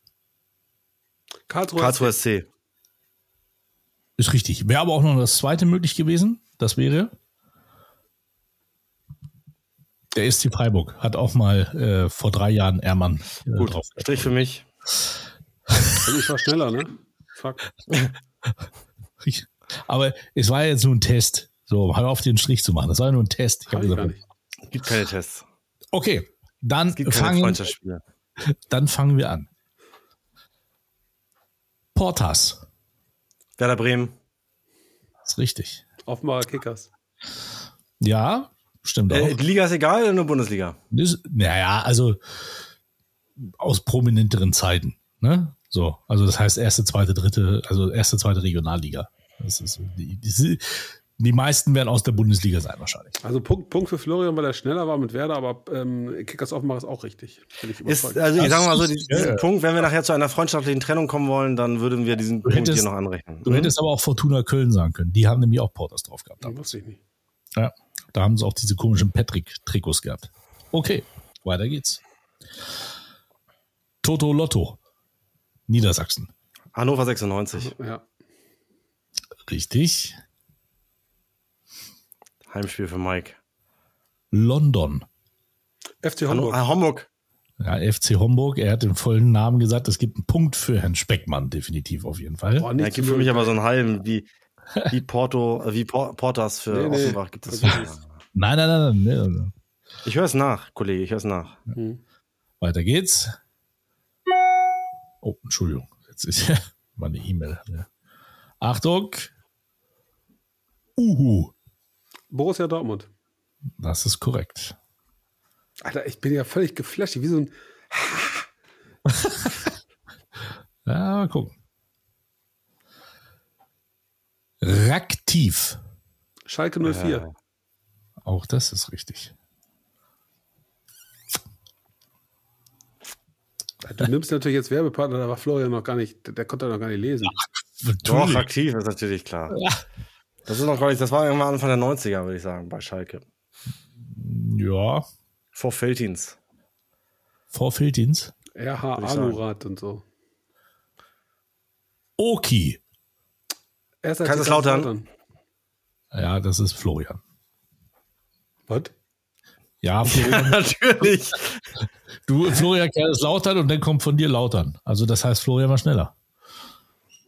Karlsruhe. Karlsruhe SC. ist richtig. Wäre aber auch noch das zweite möglich gewesen. Das wäre der SC Freiburg. Hat auch mal äh, vor drei Jahren Ehrmann äh, Gut, drauf. Strich für mich. Also ich war schneller, ne? Fuck. Aber es war jetzt nur ein Test. So, hör auf den Strich zu machen. Das war ja nur ein Test. Ich hab ich gesagt, gar nicht. Gibt keine Tests. Okay, dann fangen, dann fangen wir an. Portas. Werder Bremen. ist richtig. Offenbarer Kickers. Ja, stimmt auch. Äh, die Liga ist egal oder nur Bundesliga? Das, naja, also aus prominenteren Zeiten. Ne? So, also das heißt erste, zweite, dritte, also erste, zweite Regionalliga. Das ist so die, die, meisten werden aus der Bundesliga sein wahrscheinlich. Also Punkt, Punkt für Florian, weil er schneller war mit Werder, aber ähm, Kickers Offenbach ist auch richtig. Ich Ist, also ich sage mal so, diesen ja. Punkt, wenn wir nachher zu einer freundschaftlichen Trennung kommen wollen, dann würden wir diesen Punkt hättest- hier noch anrechnen. Du hättest aber auch Fortuna Köln sagen können. Die haben nämlich auch Porters drauf gehabt. Das wusste ich nicht. Ja, da haben sie auch diese komischen Patrick-Trikots gehabt. Okay, weiter geht's. Toto Lotto. Niedersachsen. Hannover 96. Ja. Richtig. Heimspiel für Mike. London. FC Hamburg. äh, Homburg. Ja, FC Homburg. Er hat den vollen Namen gesagt. Es gibt einen Punkt für Herrn Speckmann, definitiv auf jeden Fall. Boah, Ja, gibt für mich aber so einen halben, wie, wie Porto, äh, wie Por Portas für Nee, nee. Offenbach gibt es. Nein, nein, nein, nein. Ich höre es nach, Kollege, ich höre es nach. Hm. Weiter geht's. Oh, Entschuldigung. Jetzt ist ja meine E-Mail. Ja. Achtung. Uhu. Borussia Dortmund. Das ist korrekt. Alter, ich bin ja völlig geflasht. Wie so ein. Ja, mal gucken. Raktiv. Schalke 04. Auch das ist richtig. Du nimmst natürlich jetzt Werbepartner, da war Florian noch gar nicht, der, der konnte noch gar nicht lesen. Doch, Natürlich. aktiv ist natürlich klar. Das ist noch gar nicht, das war irgendwann Anfang der 90er, würde ich sagen, bei Schalke. Ja, Vor Feltins. vor Felddienst. RH. Anurat und so. Oki. Erster Kaiserslautern. Ja, das ist Florian. Was? Ja, Florian, natürlich. du, Florian Lautern und dann kommt von dir Lautern. Also das heißt, Florian war schneller.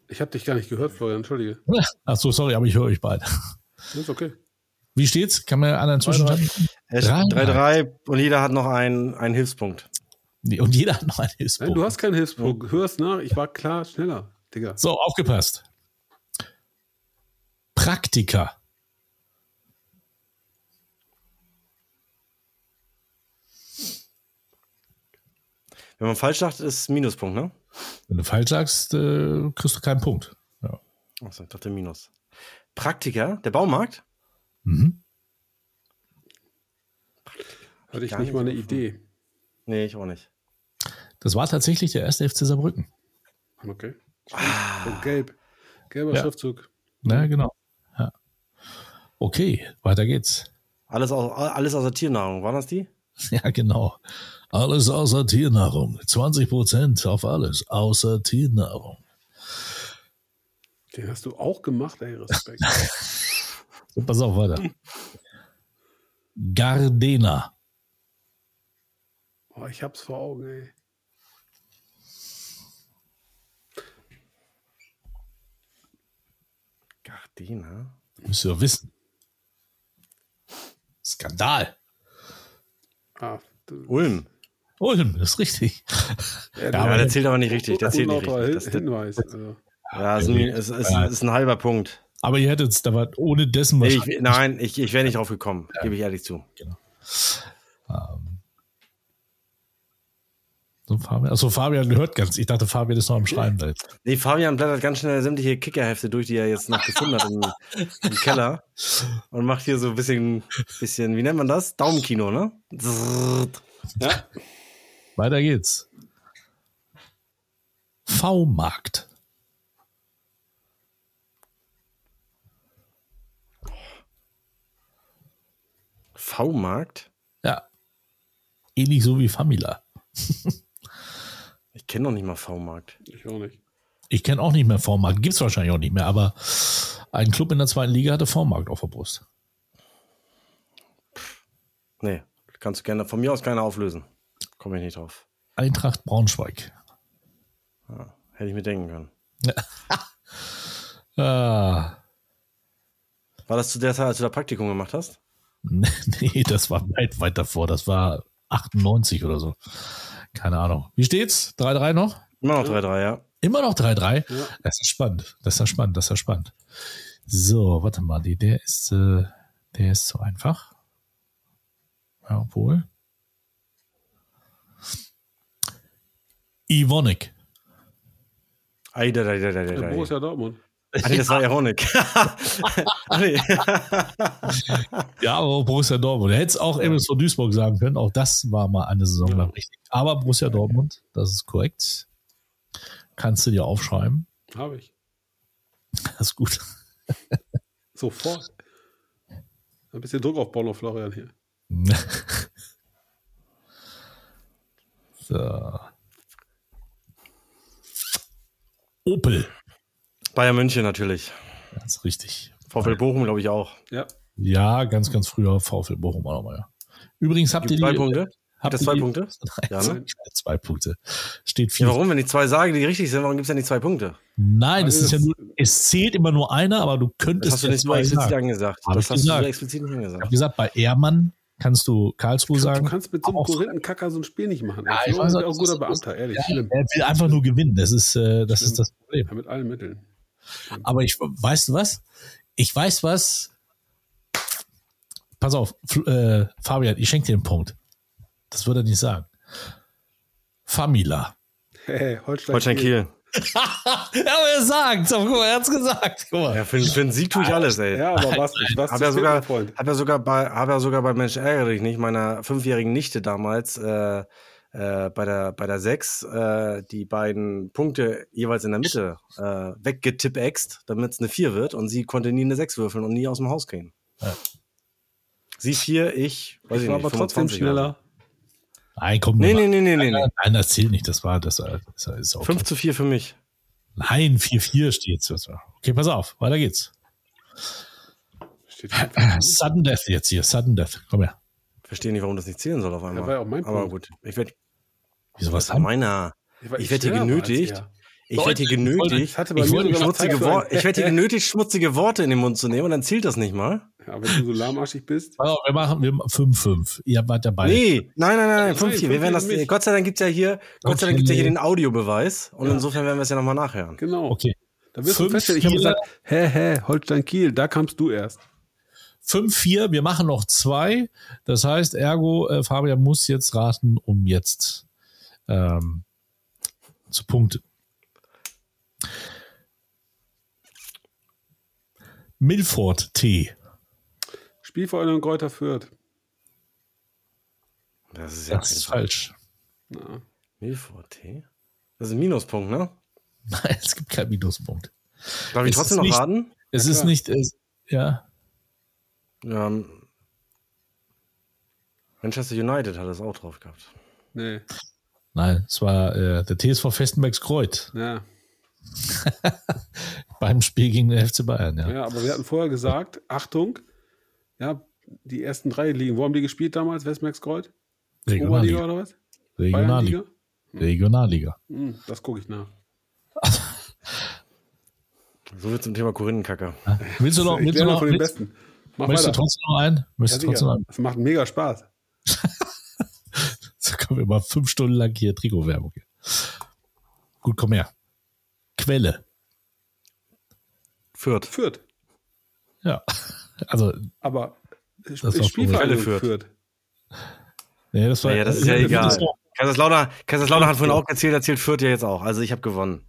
Ich habe dich gar nicht gehört, Florian, entschuldige. Ach so, sorry, aber ich höre euch beide. Das ist okay. Wie steht's? Kann man einen Zwischenstand? Es- Drei. 3-3 und jeder hat noch einen, einen Hilfspunkt. Nee, Und jeder hat noch einen Nein, Hilfspunkt. du hast keinen Hilfspunkt. Hörst nach, ich war klar schneller, Digga. So, aufgepasst. Praktika. Wenn man falsch sagt, ist Minuspunkt, ne? Wenn du falsch sagst, äh, kriegst du keinen Punkt. Ja. Achso, ich dachte Minus. Praktiker, der Baumarkt? Mhm. Hatte ich Gar nicht nicht mal eine offen. Idee. Nee, ich auch nicht. Das war tatsächlich der erste FC Saarbrücken. Okay. So gelb. Gelber Ja. Schriftzug. Na, genau. Ja. Okay, weiter geht's. Alles, aus, alles außer Tiernahrung, waren das die? Ja, genau. Alles außer Tiernahrung. 20 Prozent auf alles außer Tiernahrung. Den hast du auch gemacht, ey, Respekt. So, pass auf weiter. Gardena. Oh, ich hab's vor Augen, ey. Gardena? Müsst ihr doch wissen. Skandal. Ah, du, Ulm. Ulm, das ist richtig. ja, aber Ja, der der zählt aber nicht richtig. Der zählt nicht richtig. Das, Hinweis. Also. ja, ist ein, ist, ist, ist ein halber Punkt. Aber ihr hättet es, da war ohne dessen Nee, ich, nein, ich, ich wäre nicht drauf gekommen, gebe ich ehrlich zu. So, Fabian, achso, Fabian gehört ganz. Ich dachte, Fabian ist noch am Schreiben. da jetzt. Nee, Fabian blättert ganz schnell sämtliche Kickerhefte durch, die er jetzt noch gefunden hat im, im Keller. Und macht hier so ein bisschen, bisschen, wie nennt man das? Daumenkino, ne? Ja, Weiter geht's. V-Markt. V-Markt? Ja. Ähnlich so wie Famila. Ich kenne noch nicht mal V-Markt. ich auch nicht. Ich kenne auch nicht mehr V-Markt. Gibt's wahrscheinlich auch nicht mehr, aber ein Club in der zweiten Liga hatte V-Markt auf der Brust. Nee, kannst du gerne, von mir aus keiner auflösen. Komme ich nicht drauf. Eintracht Braunschweig. Hätte ich mir denken können. Ah, War das zu der Zeit, als du da Praktikum gemacht hast? nee, das war weit, weit davor. Das war 98 oder so. Keine Ahnung. Wie steht's? 3-3 noch? Immer noch 3-3, ja. Immer noch 3-3? Das ist spannend. Das ist ja spannend. Das ist ja spannend. So, warte mal. Die, der ist, äh, der ist so einfach. Ja, obwohl. Ivonik. Ei, da, da, da, da, Der da. Borussia Dortmund. Ah, nee, das war Ironik. ah, nee. Ja, aber Borussia Dortmund. Er hätte es auch MSV Duisburg sagen können. Auch das war mal eine Saison lang richtig. Aber Borussia Dortmund, das ist korrekt. Kannst du dir aufschreiben. Habe ich. Das ist gut. Sofort. Ein bisschen Druck auf Paulo Florian hier. so. Opel. Bayern München natürlich. Das ist richtig. VfL Bochum, glaube ich, auch. Ja. Ja, ganz, ganz früher VfL Bochum auch nochmal. Ja. Übrigens habt Gibt ihr zwei die, Punkte? Habt das ihr zwei die- Punkte? Nein, Ja, ne? zwei Punkte. Steht Ja, vier. warum? Wenn ich zwei sage, die richtig sind, warum gibt es ja nicht zwei Punkte? Nein, es Weil ist ja das- nur, es zählt immer nur einer, aber du Das könntest hast du ja nicht zwei explizit sagen. angesagt. Hab das ich hast du gesagt. so explizit nicht Ich habe angesagt. gesagt, bei Ehrmann kannst du Karlsruhe sagen. Du kannst mit so einem Korinthenkacker so ein Spiel nicht machen. Ja, ich weiß auch guter das ist- Beamter, ehrlich. Ja, Schlimm. er will einfach nur gewinnen. Das ist, äh, das ist das Problem. Ja, mit allen Mitteln. Aber ich, weißt du was? Ich weiß was. Pass auf, äh, Fabian, ich schenke dir einen Punkt. Das würde er nicht sagen. Famila. Hey, Holstein, Holstein Kiel. Ja, aber er sagt, guck mal, er hat's gesagt. Guck mal. Ja, für, für einen Sieg tue ich alles, ey. Ja, aber was, was ja viel, sogar, hab ja sogar bei, hab ja sogar bei Mensch ärgere dich nicht, meiner fünfjährigen Nichte damals, äh, äh, bei der, bei der sechs, äh, die beiden Punkte jeweils in der Mitte, äh, weggetippext, damit es eine vier wird und sie konnte nie eine sechs würfeln und nie aus dem Haus gehen. Sie vier, ich, weiß ich, Ich war nicht, aber trotzdem 25 oder schneller. Nein, komm. Nee, nee, nee, nee, nee, nee. Nein, das zählt nicht. Das war, das war, das ist okay. 5 zu 4 für mich. Nein, 4-4 steht. Okay, pass auf, weiter geht's. Sudden Death jetzt hier, Sudden Death. Komm her. Verstehe nicht, warum das nicht zählen soll auf einmal. Ja, war ja auch mein Aber gut, ich werde, Wieso was was meiner? Ich werd hier genötigt. Ich werde hier genötigt, Ich Ich ich werde hier genötigt, schmutzige Worte in den Mund zu nehmen und dann zählt das nicht mal. Ja, wenn du so lahmarschig bist. Auf, wir machen wir 5-5. Ihr wart dabei. Nee, nein, nein, nein, nein, 5 4 Wir 5-4 werden das, für mich. Gott sei Dank gibt's ja hier, Gott sei Dank gibt's ja hier den Audiobeweis und insofern werden wir es ja nochmal nachhören. Genau. Okay. Da wirst du feststellen, ich habe gesagt, hä, hä, Holstein Kiel, da kamst du erst. 5-4, wir machen noch zwei. Das heißt, ergo, äh, Fabian muss jetzt raten, um jetzt ähm, zu punkten. Milford Tee. Spielvereinigung Kräuter Fürth. Das ist ja Das ist falsch. Na, Milford Tee. Das ist ein Minuspunkt, ne? Nein, es gibt keinen Minuspunkt. Darf ich Es trotzdem noch nicht- raten? Es ist klar. nicht, es, ja, Ähm, Manchester United hat es auch drauf gehabt. nee, nein, es war äh, der TSV Festenbergs Kreuth ja. beim Spiel gegen den FC Bayern. Ja. ja, aber wir hatten vorher gesagt, Achtung, ja, die ersten drei Ligen, wo haben die gespielt damals? Westmerks Kreuz? Oberliga Regionalliga. oder was? Regionalliga. Regionalliga. Hm, das gucke ich nach. So wird zum Thema Korinnenkacke. Willst du noch, ich willst du noch, von den willst, Besten. Mach möchtest du weiter. trotzdem noch einen? Ja, Möchtest du trotzdem noch sicher. Das macht mega Spaß. So kommen wir mal fünf Stunden lang hier Trikotwerbung. Gut, komm her. Quelle. Fürth. Führt. Ja. Also, Aber ist doch Spielvereinigung Quelle führt. nee, das war. Naja, das ist ja das egal. ist doch- Kaiserslautern, Kaiserslautern hat vorhin auch gezählt, erzählt Fürth ja jetzt auch. Also ich habe gewonnen.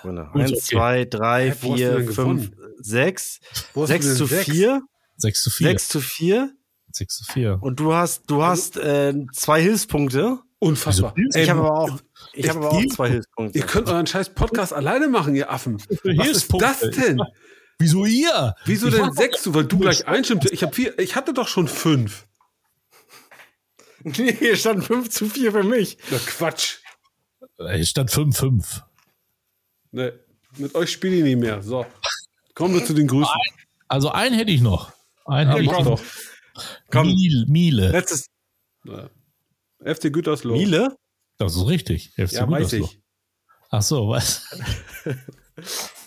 Freunde. Gut, Eins, okay. zwei, drei, du vier, fünf, sechs. Sechs zu sechs? vier. 6 zu 4. Sechs zu vier. 6 zu 4. Und du hast, du hast äh, zwei Hilfspunkte. Unfassbar. Wieso? Ich habe aber auch, ich habe aber auch zwei Hilfspunkte. Ihr könnt euren scheiß Podcast alleine machen, ihr Affen. Was ist das denn? Wieso ihr? Wieso Ich denn sechs? Weil du gleich einstimmst. Ich habe vier. Ich hatte doch schon fünf. nee, hier stand 5 zu 4 für mich. Na Quatsch. Es stand 5-5. Ne, mit euch spiele ich nicht mehr. So. Kommen wir zu den Grüßen. Also einen hätte ich noch. Einen Ja, hätte ich noch. Komm. Miele. Miele. Letztes Ja. FC Gütersloh. Miele. Das ist richtig. FC Ja, weiß Gütersloh. ich. Ach so, was?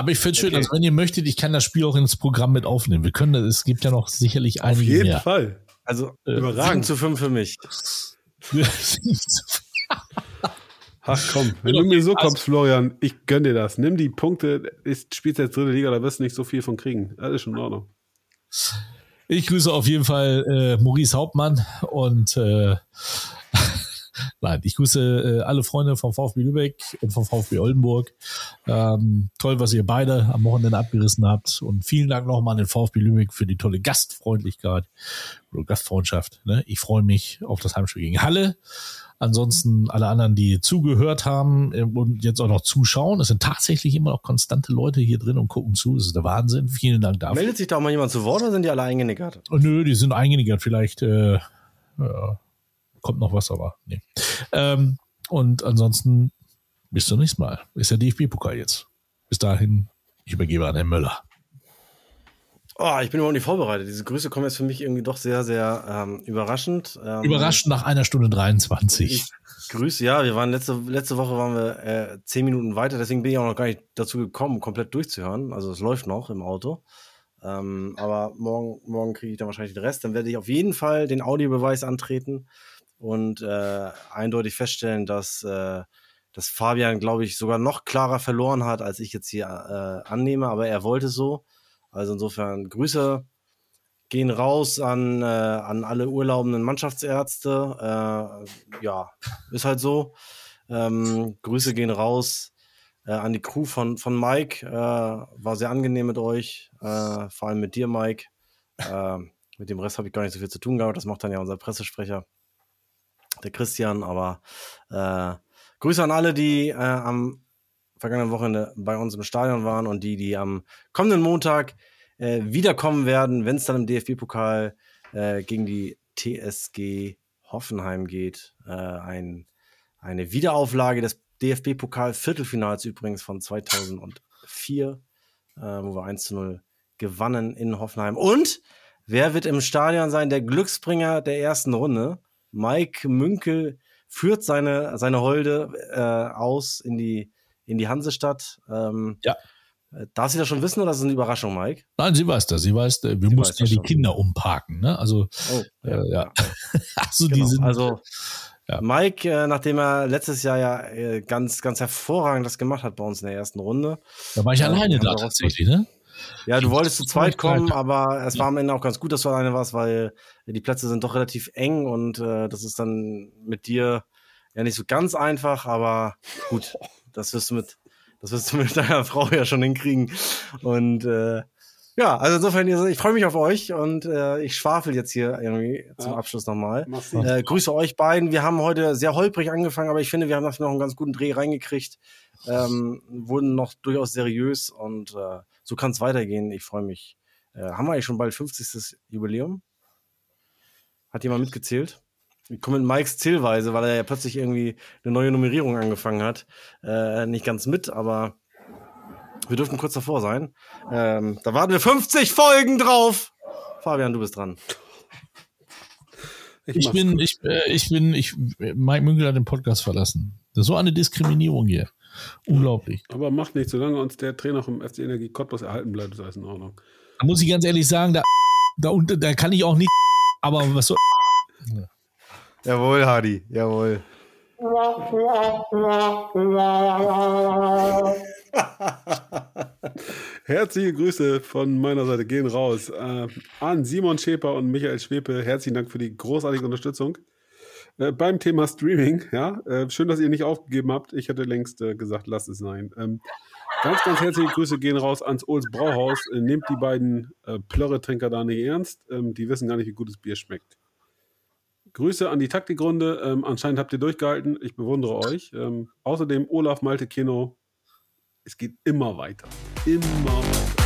Aber ich finde schön, Okay. also wenn ihr möchtet, ich kann das Spiel auch ins Programm mit aufnehmen. Wir können, es gibt ja noch sicherlich Auf einige jeden mehr. Fall. Also Überragend. 7 zu 5 für mich. Ach komm, wenn du mir so kommst, Florian, ich gönn dir das. Nimm die Punkte, ist, spielst jetzt dritte Liga, da wirst du nicht so viel von kriegen. Ist schon in Ordnung. Ich grüße auf jeden Fall äh, Maurice Hauptmann und äh, nein, ich grüße äh, alle Freunde vom VfB Lübeck und vom VfB Oldenburg. Ähm, toll, was ihr beide am Wochenende abgerissen habt und vielen Dank nochmal an den VfB Lübeck für die tolle Gastfreundlichkeit oder Gastfreundschaft. Ne? Ich freue mich auf das Heimspiel gegen Halle. Ansonsten alle anderen, die zugehört haben äh, und jetzt auch noch zuschauen. Es sind tatsächlich immer noch konstante Leute hier drin und gucken zu. Das ist der Wahnsinn. Vielen Dank dafür. Meldet sich da auch mal jemand zu Wort oder sind die alle eingenickert? Oh, nö, die sind eingenickert. Vielleicht äh, ja, kommt noch was, aber nee. Ähm, und ansonsten bis zum nächsten Mal. Ist der DFB-Pokal jetzt. Bis dahin, ich übergebe an Herrn Möller. Oh, ich bin überhaupt nicht vorbereitet. Diese Grüße kommen jetzt für mich irgendwie doch sehr, sehr ähm, überraschend. Ähm, Überraschend nach einer Stunde 23. Ich grüße, ja, wir waren letzte, letzte Woche waren wir äh, zehn Minuten weiter, deswegen bin ich auch noch gar nicht dazu gekommen, komplett durchzuhören. Also es läuft noch im Auto. Ähm, aber morgen, morgen kriege ich dann wahrscheinlich den Rest. Dann werde ich auf jeden Fall den Audiobeweis antreten und äh, eindeutig feststellen, dass, äh, dass Fabian, glaube ich, sogar noch klarer verloren hat, als ich jetzt hier äh, annehme, aber er wollte so. Also insofern Grüße gehen raus an, äh, an alle urlaubenden Mannschaftsärzte. Äh, ja, ist halt so. Ähm, Grüße gehen raus äh, an die Crew von, von Mike. Äh, war sehr angenehm mit euch, äh, vor allem mit dir, Mike. Äh, mit dem Rest habe ich gar nicht so viel zu tun gehabt. Das macht dann ja unser Pressesprecher, der Christian. Aber äh, Grüße an alle, die äh, am vergangenen Wochenende bei uns im Stadion waren und die, die am kommenden Montag äh, wiederkommen werden, wenn es dann im DFB-Pokal äh, gegen die TSG Hoffenheim geht. Äh, ein, eine Wiederauflage des DFB-Pokal-Viertelfinals übrigens von 2004, äh, wo wir 1 zu 0 gewannen in Hoffenheim. Und wer wird im Stadion sein? Der Glücksbringer der ersten Runde. Mike Münkel führt seine, seine Holde äh, aus in die, in die Hansestadt. Ähm, Ja. äh, Darf sie das schon wissen oder ist es eine Überraschung, Mike? Nein, sie weiß das. Sie weiß, äh, wir Sie mussten weiß ja das die schon. Kinder umparken. Ne? Also, Oh, ja. Äh, ja. also die Genau. sind, Also Ja. Mike, äh, nachdem er letztes Jahr ja äh, ganz, ganz hervorragend das gemacht hat bei uns in der ersten Runde. da war ich Ja, alleine da tatsächlich. Ne? Ja, du wolltest zu zweit kommen, aber es war am Ende auch ganz gut, dass du alleine warst, weil die Plätze sind doch relativ eng und äh, das ist dann mit dir ja nicht so ganz einfach, aber gut, das wirst du mit, das wirst du mit deiner Frau ja schon hinkriegen. Und äh, ja, also insofern, ich freue mich auf euch und äh, ich schwafel jetzt hier irgendwie zum Ja. Abschluss nochmal. Äh, grüße euch beiden. Wir haben heute sehr holprig angefangen, aber ich finde, wir haben dafür noch einen ganz guten Dreh reingekriegt. Ähm, wurden noch durchaus seriös und äh, so kann es weitergehen. Ich freue mich. Äh, haben wir eigentlich schon bald 50. Jubiläum? Hat jemand mitgezählt? Ich komme mit Mikes Zählweise, weil er ja plötzlich irgendwie eine neue Nummerierung angefangen hat. Äh, nicht ganz mit, aber wir dürften kurz davor sein. Ähm, da warten wir 50 Folgen drauf. Fabian, du bist dran. Ich mach's bin, ich, äh, ich bin, ich, Mike Münkel hat den Podcast verlassen. Das ist so eine Diskriminierung hier. Unglaublich. Aber macht nicht, solange uns der Trainer vom FC Energie Cottbus erhalten bleibt, ist alles in Ordnung. Da muss ich ganz ehrlich sagen, da, da, unten, da kann ich auch nicht, aber was soll, Jawohl, Hadi, jawohl. Herzliche Grüße von meiner Seite gehen raus äh, an Simon Schäper und Michael Schwepe. Herzlichen Dank für die großartige Unterstützung. Äh, beim Thema Streaming, ja, äh, schön, dass ihr nicht aufgegeben habt. Ich hätte längst äh, gesagt, lasst es sein. Ähm, ganz, ganz herzliche Grüße gehen raus ans Ohls Brauhaus. Äh, nehmt die beiden äh, Plörre-Trinker da nicht ernst. Ähm, die wissen gar nicht, wie gutes Bier schmeckt. Grüße an die Taktikrunde. Ähm, anscheinend habt ihr durchgehalten. Ich bewundere euch. Ähm, außerdem Olaf Malte Kino. Es geht immer weiter. Immer weiter.